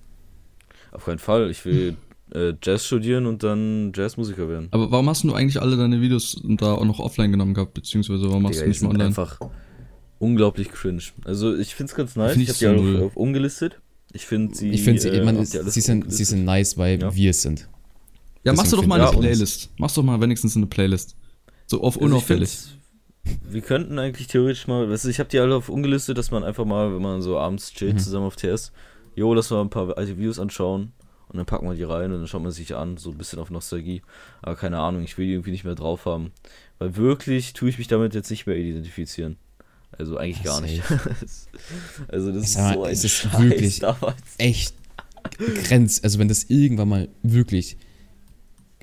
Auf keinen Fall. Ich will äh, Jazz studieren und dann Jazzmusiker werden. Aber warum hast du eigentlich alle deine Videos da auch noch offline genommen gehabt, beziehungsweise warum machst Digga, du nicht mal online? einfach unglaublich cringe. Also ich find's ganz nice. Find ich ich habe die so alle null. auf, auf ungelistet. Ich finde sie. Ich finde, sie, äh, man, die sie, sind, sie sind nice, weil Ja. wir es sind. Ja, machst du doch mal eine Ja, Playlist. Machst doch mal wenigstens eine Playlist. So auf Also unauffällig. Wir könnten eigentlich theoretisch mal, weißt du, ich habe die alle auf ungelistet, dass man einfach mal, wenn man so abends chillt Mhm. zusammen auf TS, jo, lass mal ein paar alte Videos anschauen und dann packen wir die rein und dann schaut man sich an, so ein bisschen auf Nostalgie. Aber keine Ahnung, ich will die irgendwie nicht mehr drauf haben. Weil wirklich tue ich mich damit jetzt nicht mehr identifizieren. Also eigentlich Ja, gar nicht. also das ist mal, so ein es ist Scheiß wirklich- damals. Echt grenz. Also, wenn das irgendwann mal wirklich.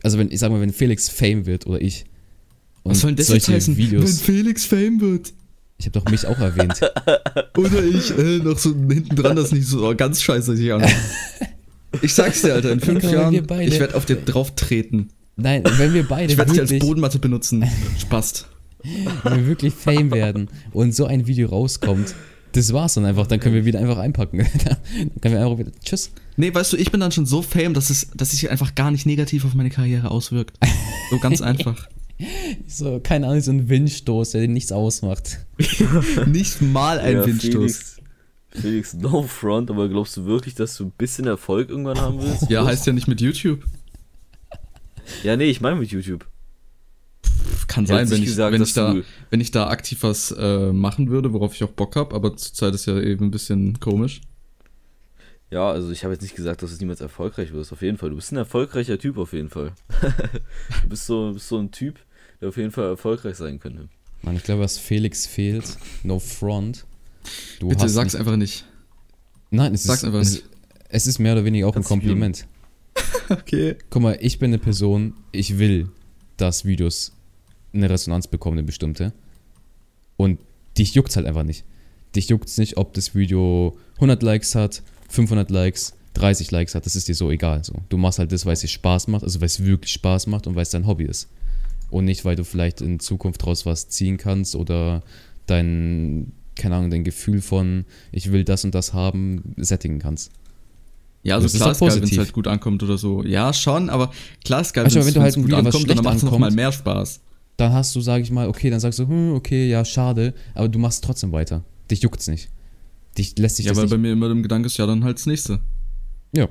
Also, wenn, ich sag mal, wenn Felix Fame wird oder ich. Und Was soll denn das jetzt solche heißen? Wenn Videos. Felix Fame wird. Ich habe doch mich auch erwähnt. Oder ich, äh, noch so hinten dran, das nicht so oh, ganz scheiße sich an. Ich sag's dir, Alter, in fünf Jahren, ich werde auf dir drauf treten. Nein, wenn wir beide Ich werde dich als Bodenmatte benutzen. Spaß. Wenn wir wirklich Fame werden und so ein Video rauskommt, das war's dann einfach. Dann können wir wieder einfach einpacken. dann können wir einfach wieder. Tschüss. Nee, weißt du, ich bin dann schon so fame, dass es, dass es sich einfach gar nicht negativ auf meine Karriere auswirkt. So ganz einfach. So, keine Ahnung, so ein Windstoß, der dir nichts ausmacht. Nicht mal ein Ja, Windstoß. Felix, Felix, no front, aber glaubst du wirklich, dass du ein bisschen Erfolg irgendwann haben willst? Ja, heißt ja nicht mit YouTube. Ja, nee, ich meine mit YouTube. Kann sein, wenn ich, gesagt, wenn, ich da, wenn ich da aktiv was äh, machen würde, worauf ich auch Bock habe, aber zurzeit ist ja eben ein bisschen komisch. Ja, also ich habe jetzt nicht gesagt, dass du niemals erfolgreich wirst. Auf jeden Fall. Du bist ein erfolgreicher Typ auf jeden Fall. du bist so, bist so ein Typ, der auf jeden Fall erfolgreich sein könnte. Mann, ich glaube, was Felix fehlt, no front. Du Bitte hast sag's nicht- einfach nicht. Nein, es sag's ist, einfach es, nicht. es ist mehr oder weniger auch Kannst ein. Kompliment. Okay. Guck mal, ich bin eine Person, ich will, dass Videos eine Resonanz bekommen, eine bestimmte. Und dich juckt's halt einfach nicht. Dich juckt's nicht, ob das Video 100 Likes hat, 500 Likes, 30 Likes hat, das ist dir so egal. So. Du machst halt das, weil es dir Spaß macht, also weil es wirklich Spaß macht und weil es dein Hobby ist. Und nicht, weil du vielleicht in Zukunft daraus was ziehen kannst oder dein, keine Ahnung, dein Gefühl von, ich will das und das haben, sättigen kannst. Ja, also Das ist klar doch ist geil, wenn es halt gut ankommt oder so. Ja, schon, aber klar ist geil, wenn du halt gut ankommt, dann macht es noch ankommt- mal mehr Spaß. Dann hast du, sage ich mal, okay, dann sagst du, hm, okay, ja, schade, aber du machst trotzdem weiter. Dich juckt's nicht. Dich lässt sich Ja, das weil nicht. bei mir immer im Gedanke ist, ja, dann halt das nächste. Ja.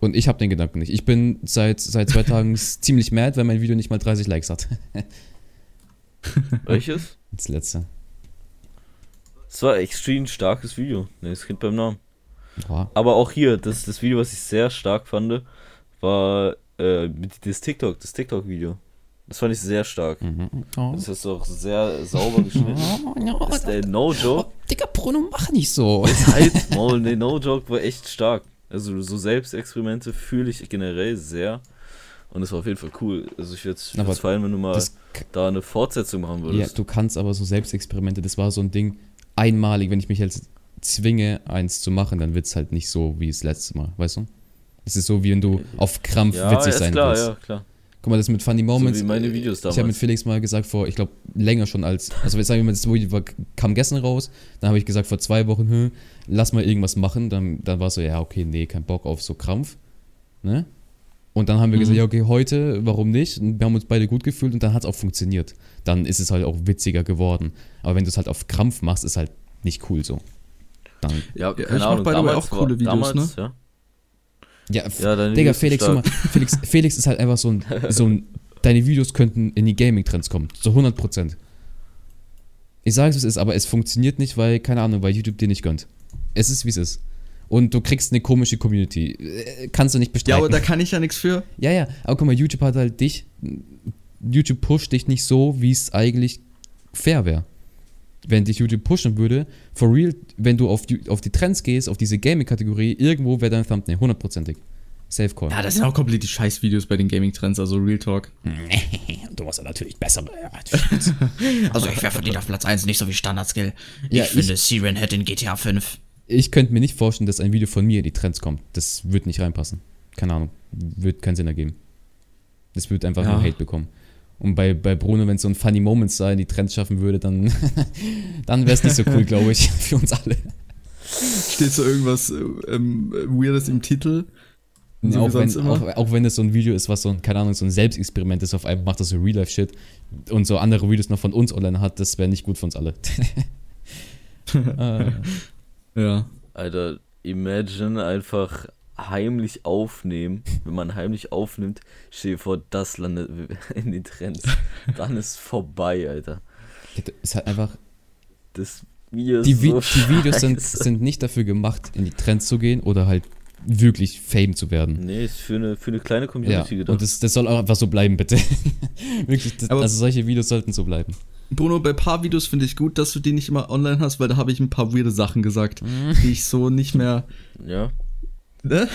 Und ich habe den Gedanken nicht. Ich bin seit, seit zwei Tagen ziemlich mad, weil mein Video nicht mal 30 Likes hat. Welches? Das letzte. Das war extrem starkes Video. Ne, das Kind beim Namen. Boah. Aber auch hier, das, das Video, was ich sehr stark fand, war äh, das TikTok, das TikTok-Video. Das fand ich sehr stark. Mhm. Oh. Das ist auch sehr sauber geschnitten. Das ist der No-Joke. Oh, Digga, Bruno, mach nicht so. Halt, Maul, nee, No-Joke war echt stark. Also so Selbstexperimente fühle ich generell sehr. Und das war auf jeden Fall cool. Also ich würde es feiern, wenn du mal da eine Fortsetzung machen ja, würdest. du kannst aber so Selbstexperimente, das war so ein Ding, einmalig, wenn ich mich jetzt zwinge, eins zu machen, dann wird es halt nicht so wie das letzte Mal, weißt du? Es ist so, wie wenn du auf Krampf Ja, witzig ist sein klar, willst. ja, klar. Guck mal, das mit Funny Moments. wie meine Videos Ich habe mit damals. Felix mal gesagt, vor, ich glaube, länger schon als. Also, jetzt sagen wir mal, das Video war, kam gestern raus. Dann habe ich gesagt, vor zwei Wochen, hm, lass mal irgendwas machen. Dann, dann war es so, ja, okay, nee, kein Bock auf so Krampf. Ne? Und dann haben wir Mhm. gesagt, ja, okay, heute, warum nicht? Und wir haben uns beide gut gefühlt und dann hat es auch funktioniert. Dann ist es halt auch witziger geworden. Aber wenn du es halt auf Krampf machst, ist halt nicht cool so. Dann, Ja, ich keine mach Ahnung, by the way damals auch coole Videos, damals, ja. Ja, Ja, deine Digga, Felix, guck mal. Felix, Felix ist halt einfach so ein, so ein. Deine Videos könnten in die Gaming-Trends kommen. Zu 100%. Ich sage es, wie es ist, aber es funktioniert nicht, weil, keine Ahnung, weil YouTube dir nicht gönnt. Es ist, wie es ist. Und du kriegst eine komische Community. Äh, Kannst du nicht Ja, bestreiten. aber da kann ich ja nichts für. ja, ja, aber guck mal, YouTube hat halt dich. YouTube pusht dich nicht so, wie es eigentlich fair wäre. Wenn dich YouTube pushen würde, for real, wenn du auf die, auf die Trends gehst, auf diese Gaming-Kategorie, irgendwo wäre dein Thumbnail, hundertprozentig. Safe Call. Ja, das sind auch komplett die Scheiß-Videos bei den Gaming-Trends, also Real Talk. Du warst ja natürlich besser. Also ich wäre verdient auf Platz 1, nicht so wie Standard-Skill. Ich Ja, finde, Siren hätte in GTA 5. Ich könnte mir nicht vorstellen, dass ein Video von mir in die Trends kommt. Das würde nicht reinpassen. Keine Ahnung. Wird keinen Sinn ergeben. Das würde einfach Ja. nur Hate bekommen. Und bei, bei Bruno, wenn es so ein Funny Moments sei, in die Trends schaffen würde, dann, dann wäre es nicht so cool, glaube ich, für uns alle. Steht so irgendwas äh, ähm, Weirdes im Titel. Wie auch, wenn, auch, auch wenn es so ein Video ist, was so ein, keine Ahnung, so ein Selbstexperiment ist, auf einmal macht das so Real-Life-Shit und so andere Videos noch von uns online hat, das wäre nicht gut für uns alle. äh, Ja. Alter, imagine einfach heimlich aufnehmen. Wenn man heimlich aufnimmt, stell dir vor, das landet in den Trends. Dann ist vorbei, Alter. ist halt einfach Das Video ist die, Vi so die Videos sind, sind nicht dafür gemacht, in die Trends zu gehen oder halt wirklich Fame zu werden. Nee, ist für eine, für eine kleine Ja, Community gedacht. und das, das soll auch einfach so bleiben, bitte. wirklich, das, also solche Videos sollten so bleiben. Bruno, bei ein paar Videos finde ich gut, dass du die nicht immer online hast, weil da habe ich ein paar weirde Sachen gesagt, die ich so nicht mehr. ja. Ne?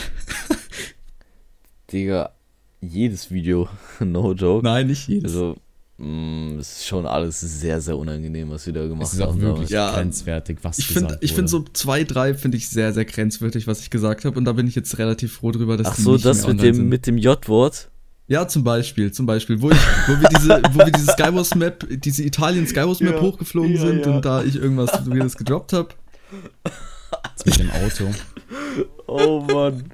Digga, jedes Video, no joke. Nein, nicht jedes. Also, mh, es ist schon alles sehr, sehr unangenehm, was wir da gemacht Es ist auch haben. wirklich Ja. grenzwertig, was ich gesagt finde ich wurde. find so zwei, drei finde ich sehr, sehr grenzwertig, was ich gesagt habe. Und da bin ich jetzt relativ froh drüber, dass Ach die so, nicht das mit dem, sind. mit dem J-Wort. Ja, zum Beispiel, zum Beispiel, wo, ich, wo wir diese, wo wir diese Skywars Map, diese Italien Skywars Map Ja, hochgeflogen ja, sind ja. und da ich irgendwas Weirdes gedroppt habe. Das mit dem Auto. Oh Mann.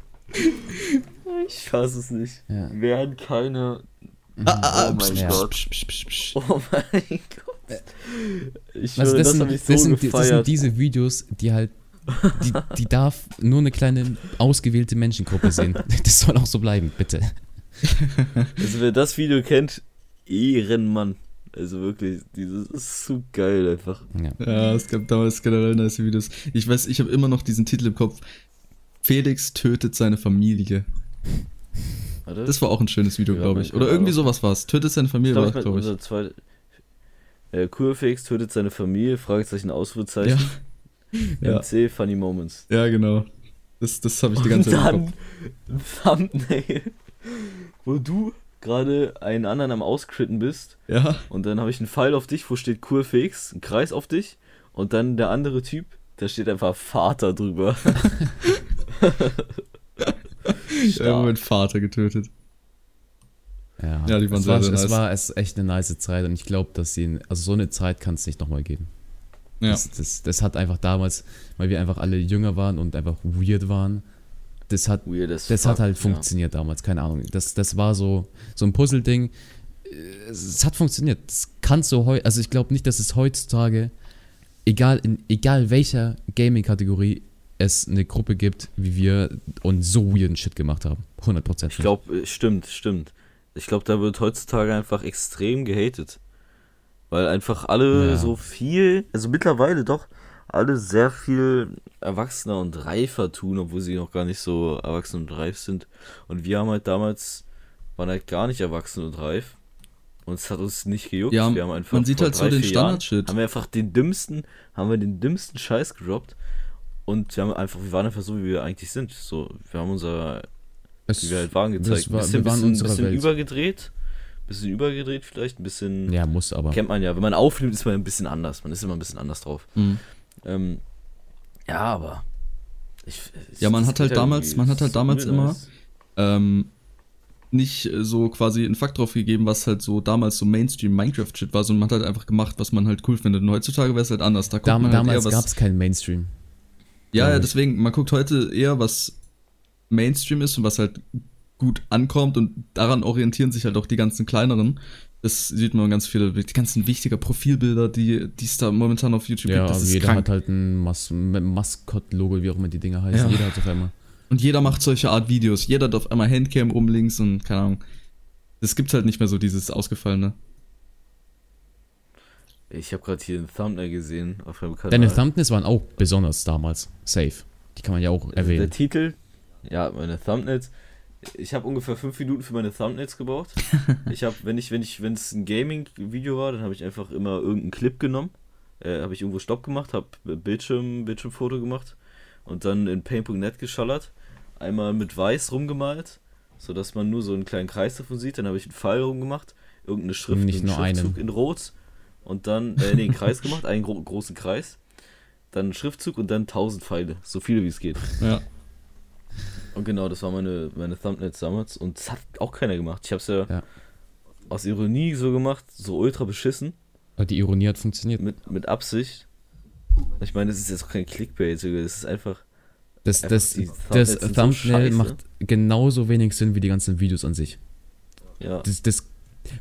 Ich fasse es nicht. Ja. Wären keine. Ah, Oh mein ja. Gott. Oh mein Gott. Ich Also das, das, sind, ich das, so sind, das sind diese Videos, die halt, die, die darf nur eine kleine ausgewählte Menschengruppe sehen. Das soll auch so bleiben, bitte. Also wer das Video kennt, Ehrenmann. Also wirklich, dieses ist so geil einfach. Ja. Ja, es gab damals generell nice Videos. Ich weiß, ich habe immer noch diesen Titel im Kopf. Felix tötet seine Familie. Warte. Das war auch ein schönes Video, Ja, glaube ich. Oder irgendwie sowas war es. Tötet seine Familie, glaub, war ich, glaube ich. unser zweiter. Äh, Kurfix tötet seine Familie, Fragezeichen, Ausrufezeichen. Ja. MC, Funny Moments. Ja, genau. Das, das habe ich die ganze Und Zeit im dann Thumbnail, wo du gerade einen anderen am Auscritten bist. Ja, Und dann habe ich einen Pfeil auf dich, wo steht Kurfix, ein Kreis auf dich. Und dann der andere Typ, da steht einfach Vater drüber. ich habe meinen Vater getötet. Ja, Ja, die waren es sehr, war, sehr Es nice. war es echt eine nice Zeit und ich glaube, dass sie, also so eine Zeit kann es nicht nochmal geben. Ja. Das, das, das hat einfach damals, weil wir einfach alle jünger waren und einfach weird waren, das hat, das fuck, hat halt ja. funktioniert damals, keine Ahnung. Das, das war so, so ein Puzzle-Ding. Es, es hat funktioniert. Das kannst du heute, also ich glaube nicht, dass es heutzutage, egal in egal welcher Gaming-Kategorie, es eine Gruppe gibt, wie wir und so weirden Shit gemacht haben. 100%. Ich glaube, stimmt, stimmt. Ich glaube, da wird heutzutage einfach extrem gehatet. Weil einfach alle Ja. so viel, also mittlerweile doch, alle sehr viel erwachsener und reifer tun, obwohl sie noch gar nicht so erwachsen und reif sind. Und wir haben halt damals, waren halt gar nicht erwachsen und reif. Und es hat uns nicht gejuckt. Ja, wir haben einfach man sieht halt so den Standard-Shit. Haben wir einfach den dümmsten, haben wir den dümmsten Scheiß gedroppt. Und wir haben einfach, wir waren einfach so, wie wir eigentlich sind. So, wir haben unser es, wie wir halt waren gezeigt. war, bisschen, wir waren bisschen, bisschen Welt. übergedreht. Bisschen übergedreht vielleicht, ein bisschen. Ja, muss aber. Kennt man ja. Wenn man aufnimmt, ist man ein bisschen anders. Man ist immer ein bisschen anders drauf. Mhm. Ähm, Ja, aber. Ich, ich, Ja, man das hat halt damals- man hat halt damals immer- ähm, nicht äh, so quasi einen Fakt drauf gegeben, was halt so damals so Mainstream-Minecraft-Shit war, sondern man hat halt einfach gemacht, was man halt cool findet. Und heutzutage wäre es halt anders. Da guckt Dam man halt damals eher, was, gab es keinen Mainstream. Ja, ja, deswegen, man guckt heute eher, was Mainstream ist und was halt gut ankommt und daran orientieren sich halt auch die ganzen kleineren. Das sieht man ganz viele, die ganzen wichtiger Profilbilder, die die es da momentan auf YouTube Ja, gibt. Das also ist jeder krank. hat halt ein Mas Maskott-Logo, wie auch immer die Dinger heißen. Ja. Jeder hat auf einmal. Und jeder macht solche Art Videos. Jeder hat auf einmal Handcam oben links und keine Ahnung. Das gibt's halt nicht mehr so, dieses ausgefallene. Ich habe gerade hier ein Thumbnail gesehen auf meinem Kanal. Deine Thumbnails waren auch besonders damals. Safe. Die kann man ja auch Der erwähnen. Titel, ja, meine Thumbnails. Ich habe ungefähr fünf Minuten für meine Thumbnails gebraucht. ich habe, wenn ich, wenn ich, wenn es ein Gaming-Video war, dann habe ich einfach immer irgendeinen Clip genommen, äh, habe ich irgendwo Stopp gemacht, habe Bildschirm, Bildschirmfoto gemacht und dann in Paint.net geschallert, einmal mit Weiß rumgemalt, sodass man nur so einen kleinen Kreis davon sieht. Dann habe ich einen Pfeil rumgemacht, irgendeine Schrift, Nicht einen nur einen. Schriftzug in Rot und dann äh, nee, einen Kreis gemacht, einen gro großen Kreis, dann einen Schriftzug und dann tausend Pfeile, so viele wie es geht. Ja. Und genau, das war meine, meine Thumbnails damals. Und das hat auch keiner gemacht. Ich habe es ja, Ja. aus Ironie so gemacht, so ultra beschissen, Aber die Ironie hat funktioniert. mit, mit Absicht. Ich meine, das ist jetzt auch kein Clickbait, Digga, das ist einfach. Das, Einfach das, das so Thumbnail scheiße. macht genauso wenig Sinn wie die ganzen Videos an sich. Ja, Das, das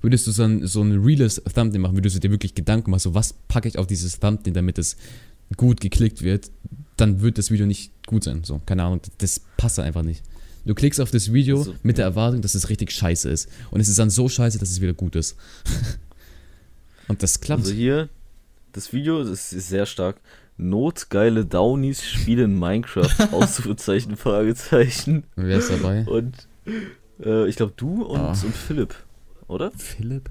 würdest du so ein, so ein reales Thumbnail machen, würdest du dir wirklich Gedanken machen, so was packe ich auf dieses Thumbnail, damit es gut geklickt wird, dann wird das Video nicht gut sein. So, keine Ahnung, das passt einfach nicht. Du klickst auf das Video Also, mit der. Erwartung, dass es richtig scheiße ist. Und es ist dann so scheiße, dass es wieder gut ist. Und das klappt. also hier, das Video, das ist sehr stark. Notgeile Downies spielen Minecraft, Ausrufezeichen, Fragezeichen. Wer ist dabei? Und äh, ich glaube du und, Ah. und Philipp, oder? Philipp?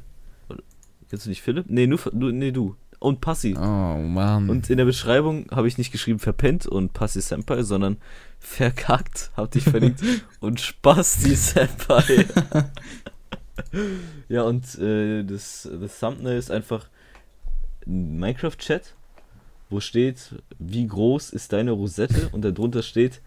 Kennst du nicht Philipp? Nee, nur du, nee, du. Und Passi. Oh Mann. Und in der Beschreibung habe ich nicht geschrieben verpennt und Passi Senpai, sondern verkackt, hab dich verlinkt und Spasti Senpai. ja, und äh, das, das Thumbnail ist einfach ein Minecraft-Chat, wo steht, wie groß ist deine Rosette und darunter steht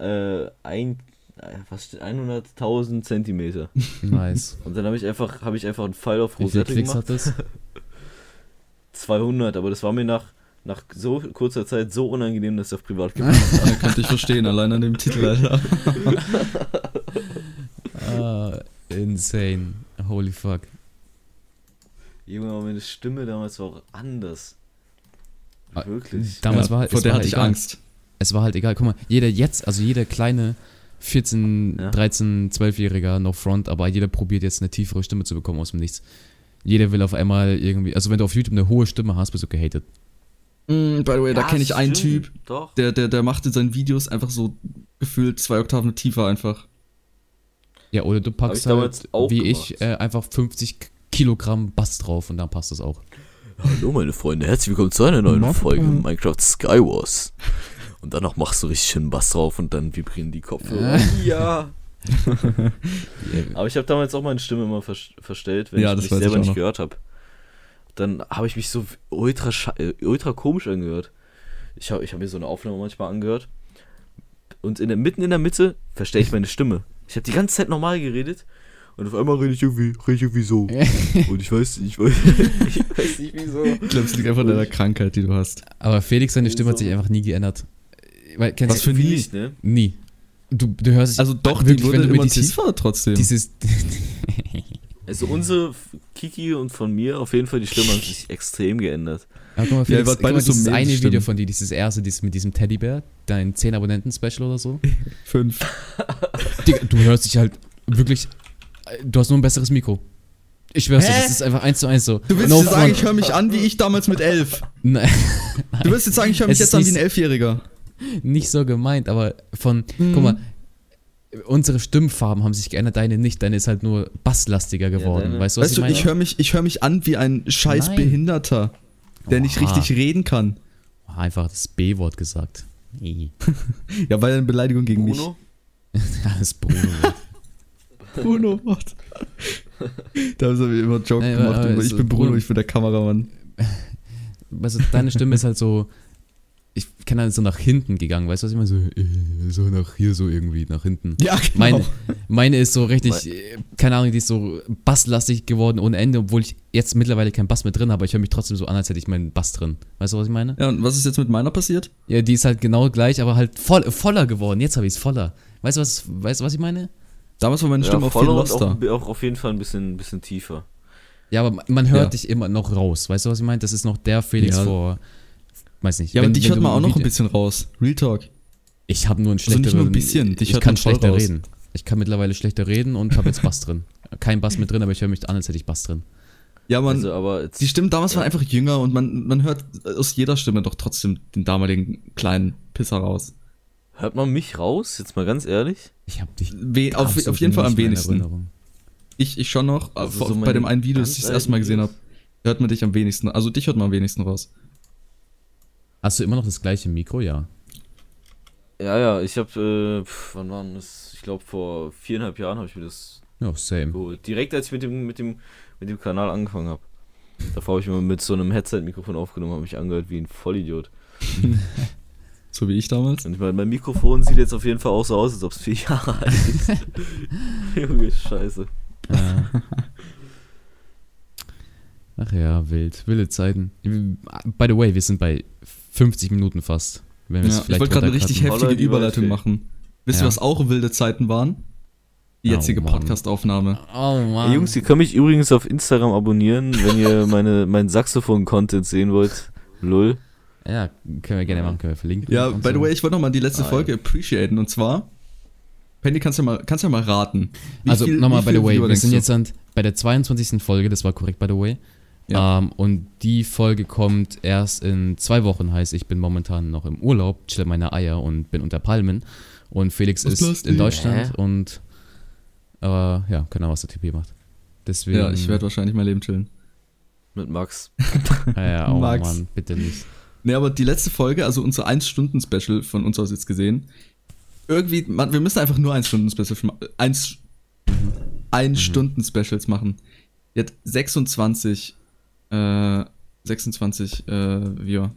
äh, ein, äh, was steht, 100.000 Zentimeter. nice. Und dann habe ich einfach, habe ich einfach einen Pfeil auf Wie viele Rosette Klicks gemacht. hat das? 200, aber das war mir nach, nach so kurzer Zeit so unangenehm, dass ich auf privat gemacht Ja, könnte ich verstehen, allein an dem Titel, Alter. ah, insane. Holy fuck. Junge, aber meine Stimme damals war auch anders. Ah, Wirklich. Damals Ja, war vor der war hatte halt ich egal. Angst. Es war halt egal. Guck mal, jeder jetzt, also jeder kleine 14, Ja. 13, 12-Jähriger, no front, aber jeder probiert jetzt eine tiefere Stimme zu bekommen aus dem Nichts. Jeder will auf einmal irgendwie, also wenn du auf YouTube eine hohe Stimme hast, bist du gehatet. Mm, by the way, da Ja, kenne ich einen stimmt, Typ, Doch. der, der, der macht in seinen Videos einfach so gefühlt zwei Oktaven tiefer einfach. Ja, oder du packst halt, wie gemacht. ich, äh, einfach 50 Kilogramm Bass drauf und dann passt das auch. Hallo meine Freunde, herzlich willkommen zu einer neuen. Folge Minecraft Skywars. Und danach machst du richtig schön Bass drauf und dann vibrieren die Kopfhörer. ja. Aber ich habe damals auch meine Stimme immer vers verstellt, wenn Ja, ich das mich ich selber auch nicht noch. gehört habe. Dann habe ich mich so ultra, äh, ultra komisch angehört. Ich habe ich hab mir so eine Aufnahme manchmal angehört. Und in der, mitten in der Mitte verstelle ich meine Stimme. Ich habe die ganze Zeit normal geredet. Und auf einmal rede ich irgendwie, rede ich irgendwie so. Und ich weiß, ich weiß, ich weiß nicht wieso. Ich glaube, es liegt einfach an deiner Krankheit, die du hast. Aber Felix, seine Stimme hat sich einfach nie geändert. Weil, kennst Was du, für nie? nicht, ne? nie. Du, du hörst dich Also doch, wirklich, die wurde wenn du mir immer dieses, tiefer trotzdem. dieses Also unsere Kiki und von mir auf jeden Fall die Stimme hat sich extrem geändert. Ja, guck mal, Felix, wart guck mal, beide so dieses eine. Video von dir, dieses erste, dieses mit diesem Teddybär, dein 10 Abonnenten-Special oder so. Fünf. Digga, du hörst dich halt wirklich, du hast nur ein besseres Mikro. Ich schwör's dir, das ist einfach eins zu eins so. Du willst No jetzt sagen, ich höre mich an wie ich damals mit elf. Nein, Du willst jetzt sagen, ich höre mich Es jetzt an wie ein Elfjähriger. nicht so gemeint, aber von, Mhm. guck mal, unsere Stimmfarben haben sich geändert, deine nicht, deine ist halt nur basslastiger geworden. deine- weißt du, was Weißt du, ich meine? ich höre mich, ich hör mich an wie ein scheiß Nein. Behinderter, der nicht Oha. richtig reden kann. Einfach das B-Wort gesagt. Nee. Ja, weil eine Beleidigung gegen Bruno? Ja, das Bruno. mich. Bruno, what? da haben sie immer Joke Nein, gemacht. aber über, ich so bin Bruno, Bruno- ich bin der Kameramann. weißt du, deine Stimme ist halt so ich kann halt so nach hinten gegangen, weißt du, was ich meine? So, äh, so nach hier, so irgendwie, nach hinten. Ja, genau. Meine, meine ist so richtig, äh, keine Ahnung, die ist so basslastig geworden ohne Ende, obwohl ich jetzt mittlerweile keinen Bass mehr drin habe, aber ich höre mich trotzdem so an, als hätte ich meinen Bass drin. Weißt du, was ich meine? Ja, und was ist jetzt mit meiner passiert? Ja, die ist halt genau gleich, aber halt voll, voller geworden. Jetzt habe ich es voller. Weißt du, was, weißt du, was ich meine? Damals war meine Stimme Ja, auch viel loster. auch, auch auf jeden Fall ein bisschen, bisschen tiefer. Ja, aber man hört Ja. dich immer noch raus. Weißt du, was ich meine? Das ist noch der Felix Ja. vor, weiß nicht. Ja, aber wenn- dich wenn hört man auch noch ein bisschen raus. Real Talk. Ich habe nur ein Also nicht schlechteres. nur ein bisschen, dich ich hört kann schlechter raus. reden. Ich kann mittlerweile schlechter reden und habe jetzt Bass drin. Kein Bass mit drin, aber ich höre mich an, als hätte ich Bass drin. Ja, man, also, aber jetzt, die Stimmen damals Ja. waren einfach jünger und man, man hört aus jeder Stimme doch trotzdem den damaligen kleinen Pisser raus. hört man mich raus? Jetzt mal ganz ehrlich. Ich habe dich. We auf, auf jeden Fall am wenigsten. Ich, ich schon noch, Also aber so bei dem einen Video, das ich das erste Mal gesehen habe, hört man dich am wenigsten. Also dich hört man am wenigsten raus. Hast du immer noch das gleiche Mikro? Ja. Ja, ja, ich habe, äh, pf, wann war das? Ich glaube, vor viereinhalb Jahren habe ich mir das Ja, same. geholt. Direkt als ich mit dem, mit dem, mit dem Kanal angefangen habe. Davor habe ich mal mit so einem Headset-Mikrofon aufgenommen, habe mich angehört wie ein Vollidiot. So wie ich damals. Und ich meine, mein Mikrofon sieht jetzt auf jeden Fall auch so aus, als ob es vier Jahre alt ist. Junge, scheiße. Ach ja, wild. Wilde Zeiten. By the way, wir sind bei 50 Minuten fast. Wenn Ja, ich vielleicht wollte gerade eine richtig heftige Überleitung machen. Wisst ihr, Ja. was auch wilde Zeiten waren? Die Oh, jetzige Mann. Podcast-Aufnahme. Oh Mann. Ey, Jungs, ihr könnt mich übrigens auf Instagram abonnieren, wenn ihr meine, mein Saxophon-Content sehen wollt. Lull. Ja, können wir gerne machen, können wir verlinken. Ja, by the way, ich wollte noch mal die letzte Ah, Folge appreciaten und zwar Penny, kannst du ja mal, kannst du ja mal raten. Wie also nochmal, by the way, wir sind jetzt an, bei der 22. Folge, das war korrekt, by the way. Ja. Ähm, und die Folge kommt erst in zwei Wochen, heißt, ich bin momentan noch im Urlaub, chill meine Eier und bin unter Palmen. Und Felix Was ist in Deutschland Hä? und äh, ja, keine Ahnung, was der Typ hier macht. Deswegen. Ja, ich werde wahrscheinlich mein Leben chillen. Mit Max. Ja, ja, oh Max. Mann, bitte nicht. Nee, aber die letzte Folge, also unser 1-Stunden-Special von uns aus jetzt gesehen, irgendwie, man, wir müssen einfach nur 1-Stunden-Special, ma- äh, 1 ein Stunden Specials machen. Die hat 26, äh, 26 äh, Viewer.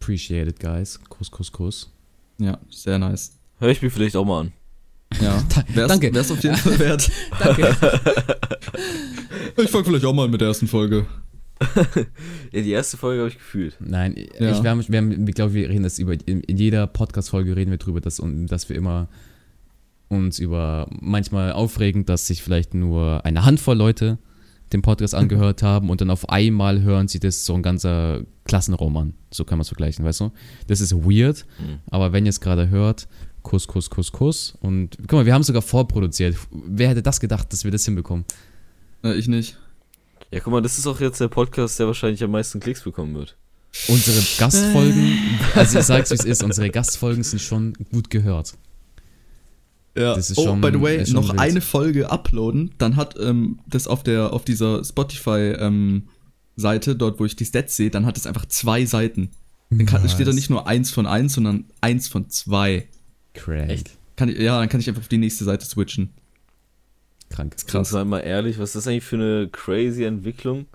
Appreciate it, guys. Kuss, Kuss, Kuss. Ja, sehr nice. Hör ich mir vielleicht auch mal an. Ja, wär's, danke. Wär's auf jeden Fall wert. Danke. Ich fang vielleicht auch mal mit der ersten Folge. Ja, die erste Folge habe ich gefühlt. Nein, Ja. ich, wir, haben, wir, haben, ich glaube, wir reden das über, in, in jeder Podcast-Folge reden wir drüber, dass, dass wir immer uns über manchmal aufregen, dass sich vielleicht nur eine Handvoll Leute den Podcast angehört haben und dann auf einmal hören sie das so ein ganzer Klassenraum an. So kann man es vergleichen, weißt du? Das ist weird, Mhm. aber wenn ihr es gerade hört, Kuss, Kuss, Kuss, Kuss. Und guck mal, wir haben sogar vorproduziert. Wer hätte das gedacht, dass wir das hinbekommen? Äh, ich nicht. Ja, guck mal, das ist auch jetzt der Podcast, der wahrscheinlich am meisten Klicks bekommen wird. Unsere Gastfolgen, also ich sag's wie es ist, unsere Gastfolgen sind schon gut gehört. Ja. Das ist oh, schon- by the way, ist noch wild. eine Folge uploaden, dann hat ähm, das auf der auf dieser Spotify ähm, Seite, dort wo ich die Stats sehe, dann hat es einfach zwei Seiten. Dann kann, steht da nicht nur eins von eins, sondern eins von zwei. Crack. Echt? Kann ich, ja, dann kann ich einfach auf die nächste Seite switchen. Krank. Krass. Mal ehrlich, was ist das eigentlich für eine crazy Entwicklung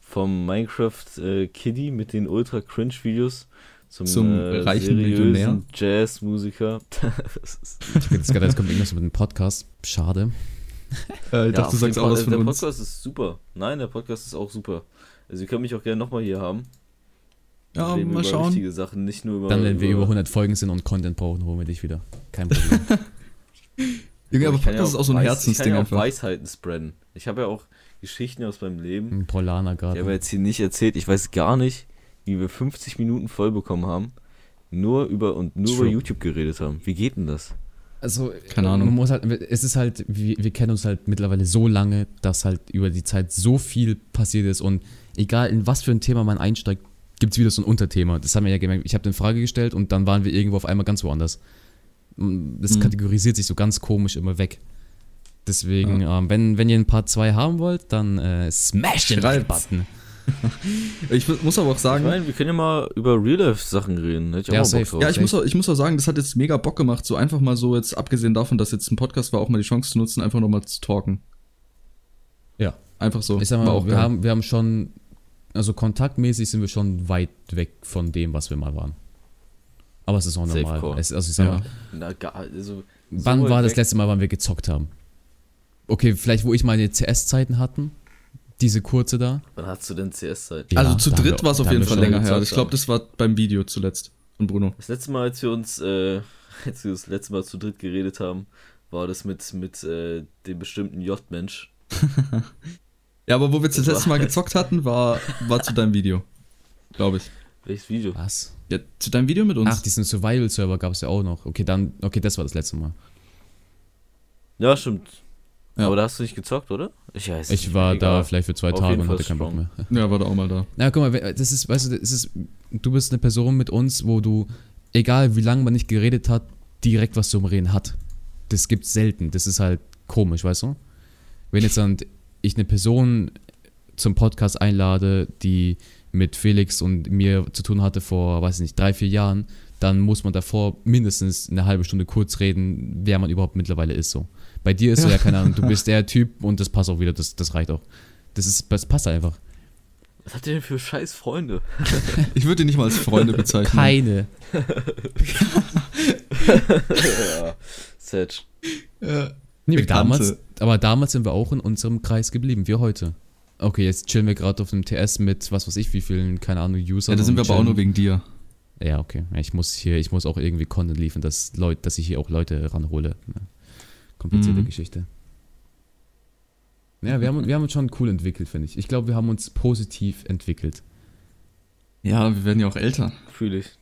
vom Minecraft äh, Kiddie mit den ultra cringe Videos zum, Zum äh, reichen Millionär? Jazzmusiker. Ich jetzt gerade, jetzt kommt irgendwas mit dem Podcast. Schade. Äh, ich Ja, dachte, du sagst auch was also von der uns. Podcast ist super. Nein, der Podcast ist auch super. Also ihr könnt mich auch gerne nochmal hier haben. Ja, Reden mal über schauen. wichtige Sachen, nicht nur über. Dann, wenn wir über 100 Folgen sind und Content brauchen, holen wir dich wieder. Kein Problem. Junge, aber kann ja Podcast ist auch so ein Weiß- Herzensding Ich kann ja auch einfach. Weisheiten spreaden. Ich habe ja auch Geschichten aus meinem Leben. Ein Polana Ich habe gerade. jetzt hier nicht erzählt. Ich weiß gar nicht, wie wir 50 Minuten voll bekommen haben. Nur über und nur True. über YouTube geredet haben. Wie geht denn das? Also, Keine Ahnung. Man muss halt, es ist halt, wir, wir kennen uns halt mittlerweile so lange, dass halt über die Zeit so viel passiert ist und egal in was für ein Thema man einsteigt, gibt es wieder so ein Unterthema. Das haben wir ja gemerkt. Ich habe eine Frage gestellt und dann waren wir irgendwo auf einmal ganz woanders. Das Mhm. kategorisiert sich so ganz komisch immer weg. Deswegen, ähm, wenn, wenn ihr ein Part 2 haben wollt, dann äh, smash den. Like-Button. Ich mu- muss aber auch Ich sagen, meine, wir können ja mal über Real-Life-Sachen reden. Hätte ich auch Ja, mal safe. Bock drauf. ja, ich muss, auch, ich muss auch sagen, das hat jetzt mega Bock gemacht, so einfach mal so jetzt, abgesehen davon, dass jetzt ein Podcast war, auch mal die Chance zu nutzen, einfach nochmal zu talken. Ja. Einfach so. Ich sag War mal, auch wir geil. haben, wir haben schon, also kontaktmäßig sind wir schon weit weg von dem, was wir mal waren. Aber es ist auch Safe normal. Es, also ich sag Ja. mal, Na, gar, also, wann so war das letzte Mal, wann wir gezockt haben? Okay, vielleicht wo ich meine CS-Zeiten hatten. Diese kurze da. Wann hast du denn CS-Zeit? also Ja, zu da haben dritt war es auf jeden Fall länger her. Ich glaube, das war beim Video zuletzt von Bruno. Das letzte Mal, als wir uns, äh, als wir das letzte Mal zu dritt geredet haben, war das mit, mit äh, dem bestimmten J-Mensch. Ja, aber wo wir das Das letzte Mal gezockt hatten, war, war zu deinem Video. Glaube ich. Welches Video? Was? Ja, zu deinem Video mit uns. Ach, diesen Survival-Server gab es ja auch noch. Okay, dann, okay, das war das letzte Mal. Ja, stimmt. Ja. Aber da hast du nicht gezockt, oder? Ich weiß Ich nicht, war egal. da vielleicht für zwei Auf Tage und hatte keinen Bock mehr. ja, war da auch mal da. Na, guck mal, das ist, weißt du, das ist, du bist eine Person mit uns, wo du, egal wie lange man nicht geredet hat, direkt was zum Reden hat. Das gibt's selten. Das ist halt komisch, weißt du? Wenn jetzt dann ich eine Person zum Podcast einlade, die mit Felix und mir zu tun hatte vor, weiß ich nicht, drei, vier Jahren, dann muss man davor mindestens eine halbe Stunde kurz reden, wer man überhaupt mittlerweile ist. So. Bei dir ist so, ja, keine Ahnung, du bist der Typ und das passt auch wieder, das, das reicht auch. Das, ist, das passt einfach. Was habt ihr denn für scheiß Freunde? Ich würde ihn nicht mal als Freunde bezeichnen. Keine. ja, Sedge. Ja. Nee, damals, aber damals sind wir auch in unserem Kreis geblieben, wie heute. Okay, jetzt chillen wir gerade auf dem TS mit, was weiß ich, wie vielen, keine Ahnung, Usern. Ja, da sind wir aber auch nur wegen dir. Ja, okay. Ja, Ich muss hier, ich muss auch irgendwie Content liefern, dass, Leute, dass ich hier auch Leute ranhole. Komplizierte Mhm. Geschichte. Ja, wir haben, wir haben uns schon cool entwickelt, finde ich. Ich glaube, wir haben uns positiv entwickelt. Ja, wir werden ja auch älter. Fühle ich.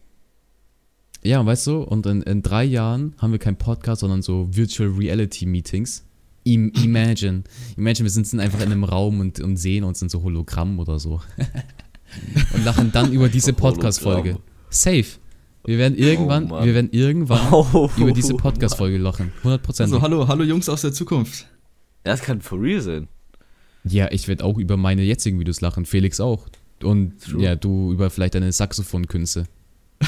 Ja, weißt du, und in, in drei Jahren haben wir keinen Podcast, sondern so Virtual Reality Meetings. Im, imagine. Imagine, wir sitzen einfach in einem Raum und, und sehen uns in so Hologramm oder so. und lachen dann über diese Podcast-Folge. Safe. Wir werden irgendwann, Oh, wir werden irgendwann Oh, über diese Podcast-Folge lachen. 100%. Also hallo, hallo Jungs aus der Zukunft. Das kann for real sein. ja, ich werde auch über meine jetzigen Videos lachen. Felix auch. Und True. ja, du über vielleicht deine Saxophonkünste.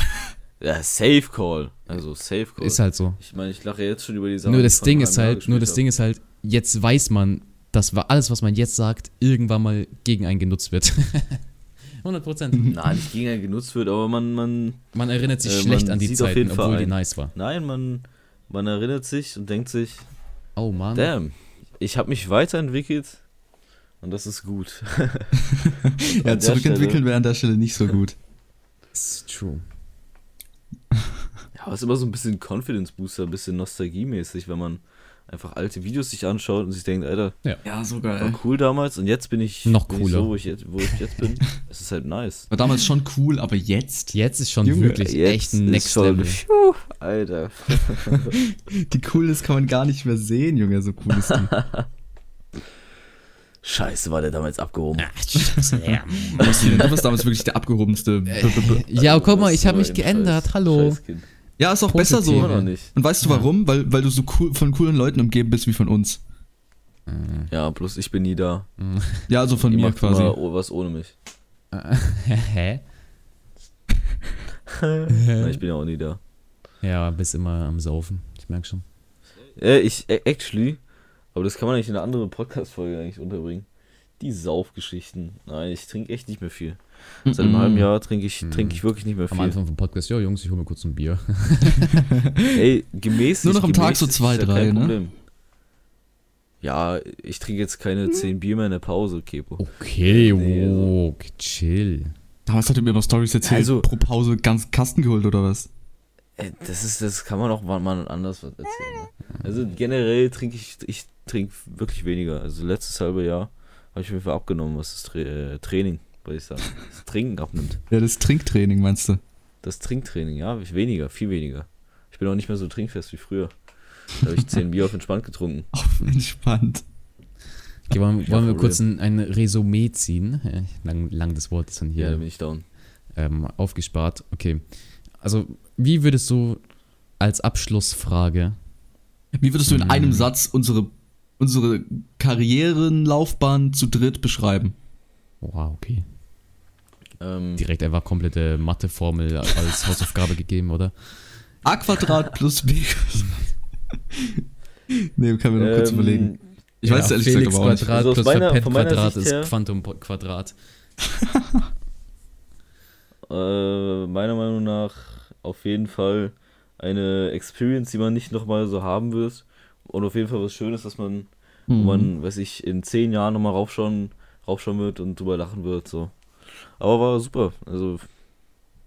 Ja, Safe Call. Also Safe Call. Ist halt so. Ich meine, ich lache jetzt schon über die Sachen. Nur das Ding ist halt, nur das Ding ist halt, jetzt weiß man, dass alles, was man jetzt sagt, irgendwann mal gegen einen genutzt wird. 100 Prozent. habe. Nein, nicht gegen einen genutzt wird, aber man, man, Man erinnert sich Äh, schlecht an die Zeiten, obwohl die ein. nice war. nein, man, man erinnert sich und denkt sich, Oh Mann. damn, ich habe mich weiterentwickelt und das ist gut. Ja, zurückentwickeln wäre an der Stelle nicht so gut. It's true. Ja, aber es ist immer so ein bisschen Confidence Booster, ein bisschen nostalgiemäßig, wenn man einfach alte Videos sich anschaut und sich denkt, Alter, Ja, so war geil. cool damals und jetzt bin ich Noch cooler. so, wo ich jetzt, wo ich jetzt bin. Es ist halt nice. War damals schon cool, aber jetzt? Jetzt ist schon Junge, wirklich echt ein Next schon- Level. Pfiuh, Alter. Die Coolness kann man gar nicht mehr sehen, Junge, so cool ist die. Scheiße, war der damals abgehoben. Austin, du warst damals wirklich der abgehobenste. Ja, guck mal, ich habe so mich geändert. Hallo. Scheißkind. Ja, ist auch Positiv. besser so. Immer noch nicht. Und weißt du warum? Weil, weil du so cool, von coolen Leuten umgeben bist wie von uns. Ja, bloß ich bin nie da. Ja, also von mir quasi. immer was ohne mich. Hä? Na, ich bin ja auch nie da. Ja, bist immer am Saufen. Ich merk schon. Äh, ich, äh, actually, aber das kann man eigentlich in eine andere Podcast-Folge eigentlich unterbringen. Die Saufgeschichten. Nein, ich trinke echt nicht mehr viel. Seit einem Mhm. halben Jahr trinke ich, Mhm. trinke ich wirklich nicht mehr Am viel. Anfang vom Podcast, ja, Jungs, ich hole mir kurz ein Bier. Ey, gemäßigt. Nur noch am Tag so zwei, ja drei, kein ne? Problem. Ja, ich trinke jetzt keine 10 Bier mehr in der Pause, Kepo. Okay, Nee, also- wow, okay, chill. Damals hat er mir immer Stories erzählt, Also- pro Pause ganz Kasten geholt oder was? Ey, das ist, das kann man auch mal anders was erzählen. Ne? Also generell trinke ich, ich trinke wirklich weniger. Also letztes halbe Jahr habe ich Fall abgenommen, was das Tra äh, Training, würde ich sagen. Das Trinken abnimmt. Ja, das Trinktraining meinst du? Das Trinktraining, ja, weniger, viel weniger. Ich bin auch nicht mehr so trinkfest wie früher. Da habe ich 10 Bier auf entspannt getrunken. Auf entspannt. Okay, wollen, wollen wir kurz ein, ein Resümee ziehen? Lang, lang das Wort ist dann Ja, da hier bin ich down. ähm, aufgespart. Okay. Also, wie würdest du als Abschlussfrage Wie würdest du in Mhm. einem Satz unsere, unsere Karrierenlaufbahn zu dritt beschreiben? Wow, okay. Ähm, Direkt einfach komplette Matheformel als Hausaufgabe gegeben, oder? A Quadrat plus B. nee, können wir noch kurz ähm, überlegen. Ich weiß es ehrlich gesagt Felix aber auch nicht. Quadrat Also plus meiner- meiner Quadrat Sicht ist Quantum Quadrat. Äh, meiner Meinung nach auf jeden Fall eine Experience, die man nicht nochmal so haben wird. Und auf jeden Fall was Schönes, dass man, Mhm. man, weiß ich, in zehn Jahren nochmal raufschauen, raufschauen wird und drüber lachen wird. So. Aber war super. Also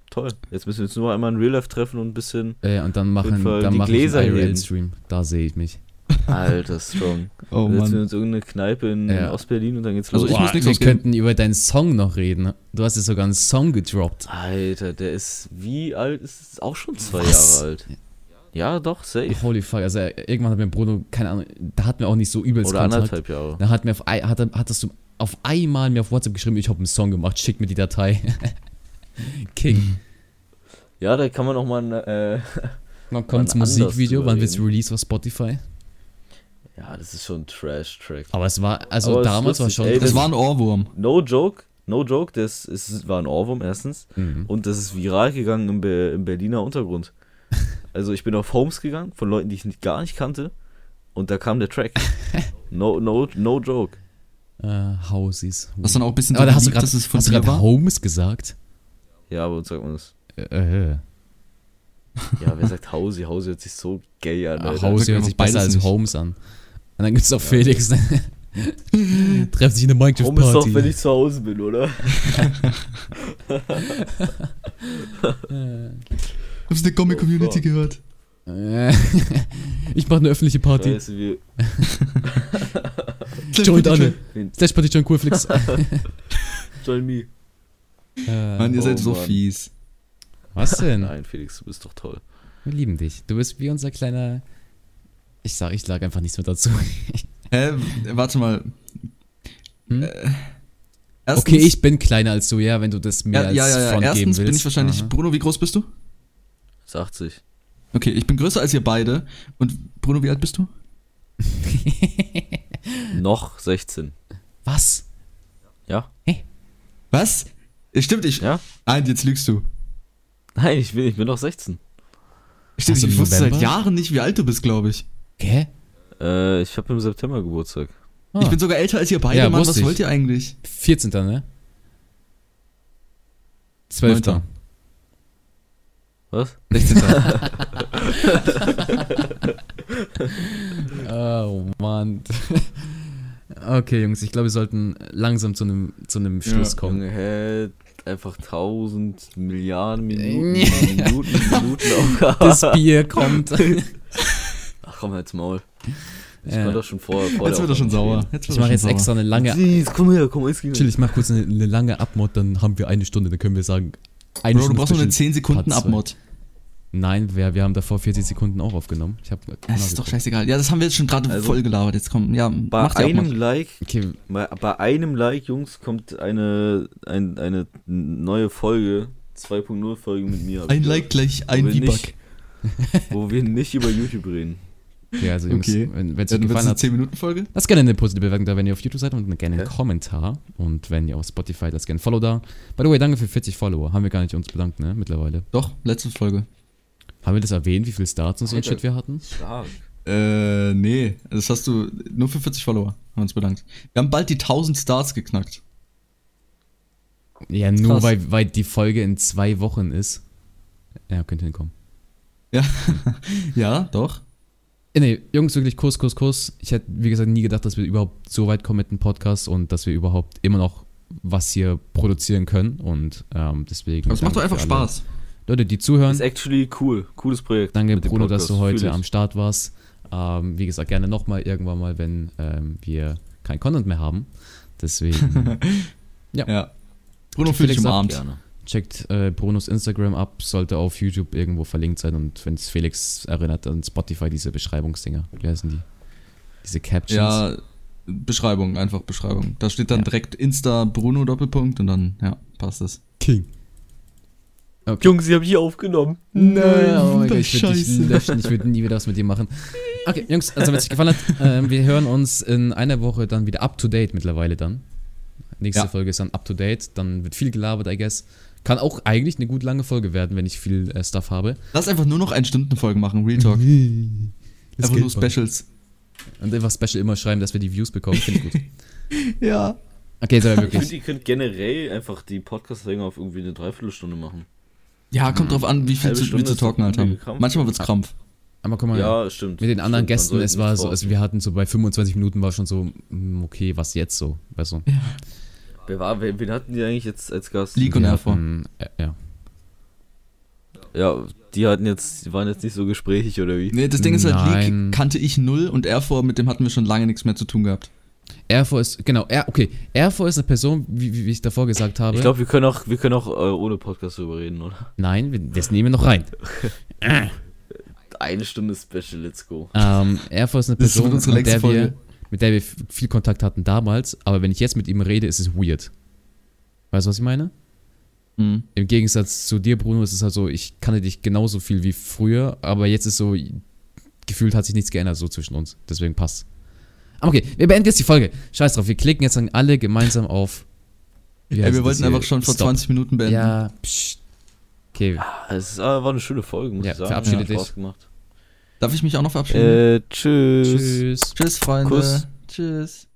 toll. Jetzt müssen wir uns nur einmal in Real Life treffen und ein bisschen. Äh, und dann machen, dann die mache ich Gläser einen heben. IRL-Stream. Da sehe ich mich. Alter, strong. Oh Dann setzen wir uns irgendeine Kneipe in, Ja. in Ostberlin und dann geht's Also los. ich muss nichts wir ausgeben. könnten über deinen Song noch reden. Du hast ja sogar einen Song gedroppt. Alter, der ist wie alt? Ist es auch schon zwei Was? Jahre alt. Ja, doch, safe. Holy fuck, also äh, irgendwann hat mir Bruno, keine Ahnung, da hatten wir auch nicht so übelst Oder Kontakt. anderthalb Jahre. Da hat mir auf, hat, hattest du auf einmal mir auf WhatsApp geschrieben, ich habe einen Song gemacht, schick mir die Datei. King. Ja, da kann man auch mal ein, äh, kommt das Wann anders Musikvideo, wann wird's reden. release auf Spotify? Ja, das ist schon ein Trash-Track. Aber es war, also Aber es damals war schon. ey, Das war ein Ohrwurm. No joke, no joke, das ist, war ein Ohrwurm erstens. Mhm. Und das ist viral gegangen im, Be im Berliner Untergrund. Also ich bin auf Homes gegangen, von Leuten, die ich nicht, gar nicht kannte. Und da kam der Track. No, no, no joke. Äh, Hausies. Was dann auch ein bisschen Aber da hast du liegt, gerade dass es von hast du dir grad war. Homes gesagt? Ja, aber uns sagt man das. Äh, äh. Ja, wer sagt Hausi? Hausi hört sich so gay an. Ah, Alter. Hausi hört sich besser als nicht. Homes an. Und dann gibt's noch Felix. Trefft sich in der Home ist doch, wenn ich zu Hause bin, oder? Hast du eine Comic-Community Oh, fuck. gehört? Äh, ich mache eine öffentliche Party. Scheiße, wir. Joint. Wen- Slash Party Join Coolflix. Join me. äh, Mann, ihr Oh seid so Mann. fies. was denn? Nein, Felix, du bist doch toll. Wir lieben dich. Du bist wie unser kleiner. Ich sag, ich lag einfach nichts mehr dazu. Hä, warte mal. Hm? Äh, Okay, ich bin kleiner als du, ja, wenn du das mir Ja, als ja, ja, ja. Front geben Erstens willst. bin ich wahrscheinlich. Aha. Bruno, wie groß bist du? Ist 80. Okay, ich bin größer als ihr beide. Und Bruno, wie alt bist du? Noch 16. Was? Ja? Was? Äh, Stimmt, ich. Ja? Nein, jetzt lügst du. Nein, ich bin, ich bin noch 16. Stimmt, Hast ich wusste seit? Jahren nicht, wie alt du bist, glaube ich. Gell? Äh, ich habe im September Geburtstag. Ah, Ich bin sogar älter als ihr beide, Ja, Mann. Was ich. wollt ihr eigentlich? 14. ne? 12. Neunter. Was? 16. Oh Mann. Okay, Jungs, ich glaube, wir sollten langsam zu einem zu einem Schluss kommen. Junge, hä? Einfach 1000 Milliarden Minuten, Nee. Minuten, Minuten Aufgabe. Das Bier kommt. Ach komm, halt's Maul. Ich Ja. war doch schon vor. vor Jetzt wird er schon sauer. Jetzt Ich mache jetzt sauer. extra eine lange. Jeez, komm her, komm, es ging Chill, ich mache kurz eine, eine lange Abmod, dann haben wir eine Stunde, dann können wir sagen. Eine Bro, du Stunde brauchst nur eine Special 10 Sekunden. Abmod. Nein, wir, wir haben davor 40 Sekunden auch aufgenommen. Ich habe. Das ist doch scheißegal. Ja, das haben wir jetzt schon gerade Also, voll gelabert. Jetzt kommen, ja, Bei einem. Like, Okay, bei, bei einem Like, Jungs, kommt eine, ein, eine neue Folge, 2.0 Folge mit mir. hab Ein Like gleich ein V-Buck. nicht- Wo wir nicht über YouTube reden. okay, also Jungs, Okay. wenn es Ja, euch gefallen es eine hat, 10-Minuten-Folge. lasst gerne eine positive Bewertung da, wenn ihr auf YouTube seid und gerne einen Hä? Kommentar. Und wenn ihr auf Spotify, lasst gerne ein Follow da. By the way, danke für 40 Follower. Haben wir gar nicht uns bedankt, ne, mittlerweile. Doch, letzte Folge. Haben wir das erwähnt, wie viele Starts und so ein. Shit wir hatten? Stark. Äh, nee. Das hast du nur für 40 Follower. Haben wir uns bedankt. Wir haben bald die 1000 Stars geknackt. Ja, nur Krass. weil, weil die Folge in zwei Wochen ist. Ja, könnte hinkommen. Ja. ja, doch. Äh, Nee, Jungs, wirklich Kuss, Kuss, Kuss. Ich hätte, wie gesagt, nie gedacht, dass wir überhaupt so weit kommen mit dem Podcast und dass wir überhaupt immer noch was hier produzieren können. Und ähm, deswegen. Aber es macht doch einfach Spaß. Leute, die zuhören. Ist actually cool. Cooles Projekt. Danke, Bruno, dass du heute am Start warst. Ähm, wie gesagt, gerne nochmal irgendwann mal, wenn ähm, wir kein Content mehr haben. Deswegen Ja. Bruno fühlt sich umarmt. Gerne. checkt äh, Brunos Instagram ab, sollte auf YouTube irgendwo verlinkt sein und wenn es Felix erinnert, dann Spotify diese Beschreibungsdinger. Wie heißen die? Diese Captions. Ja, Beschreibung, einfach Beschreibung. Da steht dann Ja. direkt Insta Bruno Doppelpunkt und dann, ja, passt das. King. Jungs, sie haben hier aufgenommen. Nein, oh mein Gott, das ich würde dich löschen, ich würde nie wieder was mit dir machen. Okay, Jungs, also wenn es euch gefallen hat, ähm, wir hören uns in einer Woche dann wieder up to date mittlerweile dann. Nächste Ja. Folge ist dann up to date, dann wird viel gelabert, I guess. Kann auch eigentlich eine gut lange Folge werden, wenn ich viel äh, Stuff habe. Lass einfach nur noch ein Stundenfolgen machen, Real Talk. Das einfach nur mal. Specials. Und einfach Special immer schreiben, dass wir die Views bekommen, finde ich gut. Ja. Okay, jetzt aber Ich finde, wirklich. ihr könnt generell einfach die Podcast-Länge auf irgendwie eine Dreiviertelstunde machen. Ja, kommt drauf an, wie viel zu, Stunde wir zu talken halt haben. Krampf. Manchmal wird's Krampf. Aber guck mal, Ja, stimmt. mit den anderen Stimmt, Gästen, es war so, also wir hatten so bei 25 Minuten war schon so, mm, okay, was jetzt so, weißt du? Wer war, wen, wen hatten die eigentlich jetzt als Gast? League und Erfor. äh, ja. Ja, die hatten jetzt, die waren jetzt nicht so gesprächig oder wie? Nee, das Ding ist halt, Nein. League kannte ich null und Erfor, mit dem hatten wir schon lange nichts mehr zu tun gehabt. Erfor ist, genau, er, okay, Erfor ist eine Person, wie, wie, wie ich davor gesagt habe. Ich glaube, wir können auch, wir können auch äh, ohne Podcast drüber reden, oder? Nein, wir, das nehmen wir noch rein. Eine Stunde Special, let's go. Ähm, Erfor ist eine Person, wird unsere mit der, wir, mit der wir viel Kontakt hatten damals, aber wenn ich jetzt mit ihm rede, ist es weird. Weißt du, was ich meine? Mhm. Im Gegensatz zu dir, Bruno, ist es halt so, ich kannte dich genauso viel wie früher, aber jetzt ist so, gefühlt hat sich nichts geändert so zwischen uns. Deswegen passt. Aber okay, wir beenden jetzt die Folge. Scheiß drauf, wir klicken jetzt dann alle gemeinsam auf. Ey, wir wollten einfach schon vor Stop. 20 Minuten beenden. Ja, psch. Okay, Es ah, war eine schöne Folge, muss Ja, ich sagen. verabschiede Hat dich. Darf ich mich auch noch verabschieden? Äh, tschüss. tschüss. Tschüss, Freunde. Kuss. Tschüss.